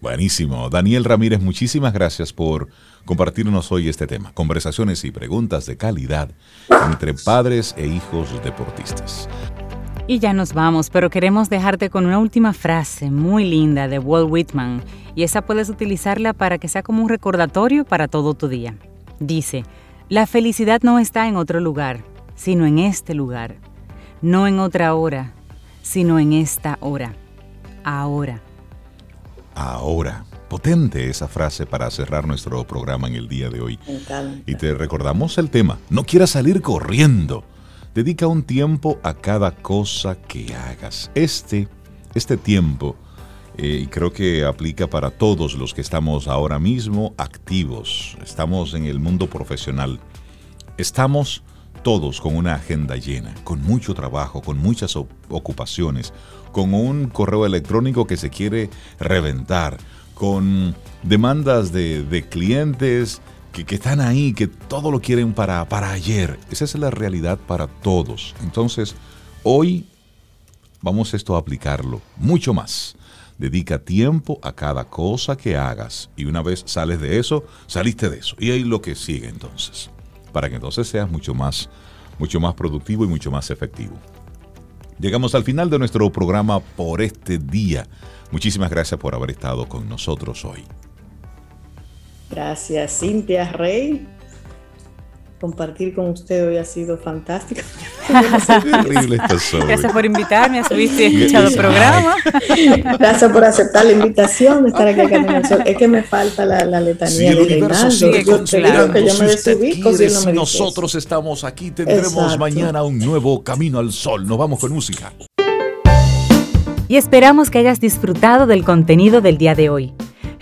Buenísimo. Daniel Ramírez, muchísimas gracias por compartirnos hoy este tema. Conversaciones y preguntas de calidad entre padres e hijos deportistas. Y ya nos vamos, pero queremos dejarte con una última frase muy linda de Walt Whitman y esa puedes utilizarla para que sea como un recordatorio para todo tu día. Dice, la felicidad no está en otro lugar, sino en este lugar. No en otra hora, sino en esta hora. Ahora. Ahora. Potente esa frase para cerrar nuestro programa en el día de hoy. Y te recordamos el tema. No quieras salir corriendo. Dedica un tiempo a cada cosa que hagas. Este, este tiempo, eh, y creo que aplica para todos los que estamos ahora mismo activos, estamos en el mundo profesional, estamos todos con una agenda llena, con mucho trabajo, con muchas ocupaciones, con un correo electrónico que se quiere reventar, con demandas de, clientes que, que, están ahí, que todo lo quieren para, para ayer. Esa es la realidad para todos. Entonces, hoy vamos esto a aplicarlo mucho más. Dedica tiempo a cada cosa que hagas y una vez sales de eso, saliste de eso. Y ahí lo que sigue entonces para que entonces seas mucho más, mucho más productivo y mucho más efectivo. Llegamos al final de nuestro programa por este día. Muchísimas gracias por haber estado con nosotros hoy. Gracias, Cintia Rey compartir con usted hoy ha sido fantástico. (laughs) Gracias por invitarme a subir y escuchado el programa. Gracias por aceptar la invitación de estar aquí a Es que me falta la, la letanía de Reinaldo. yo te digo que yo me desubico si, no me Nosotros estamos aquí, tendremos mañana un nuevo Camino al Sol. Nos vamos con música. Y esperamos que hayas disfrutado del contenido del día de hoy.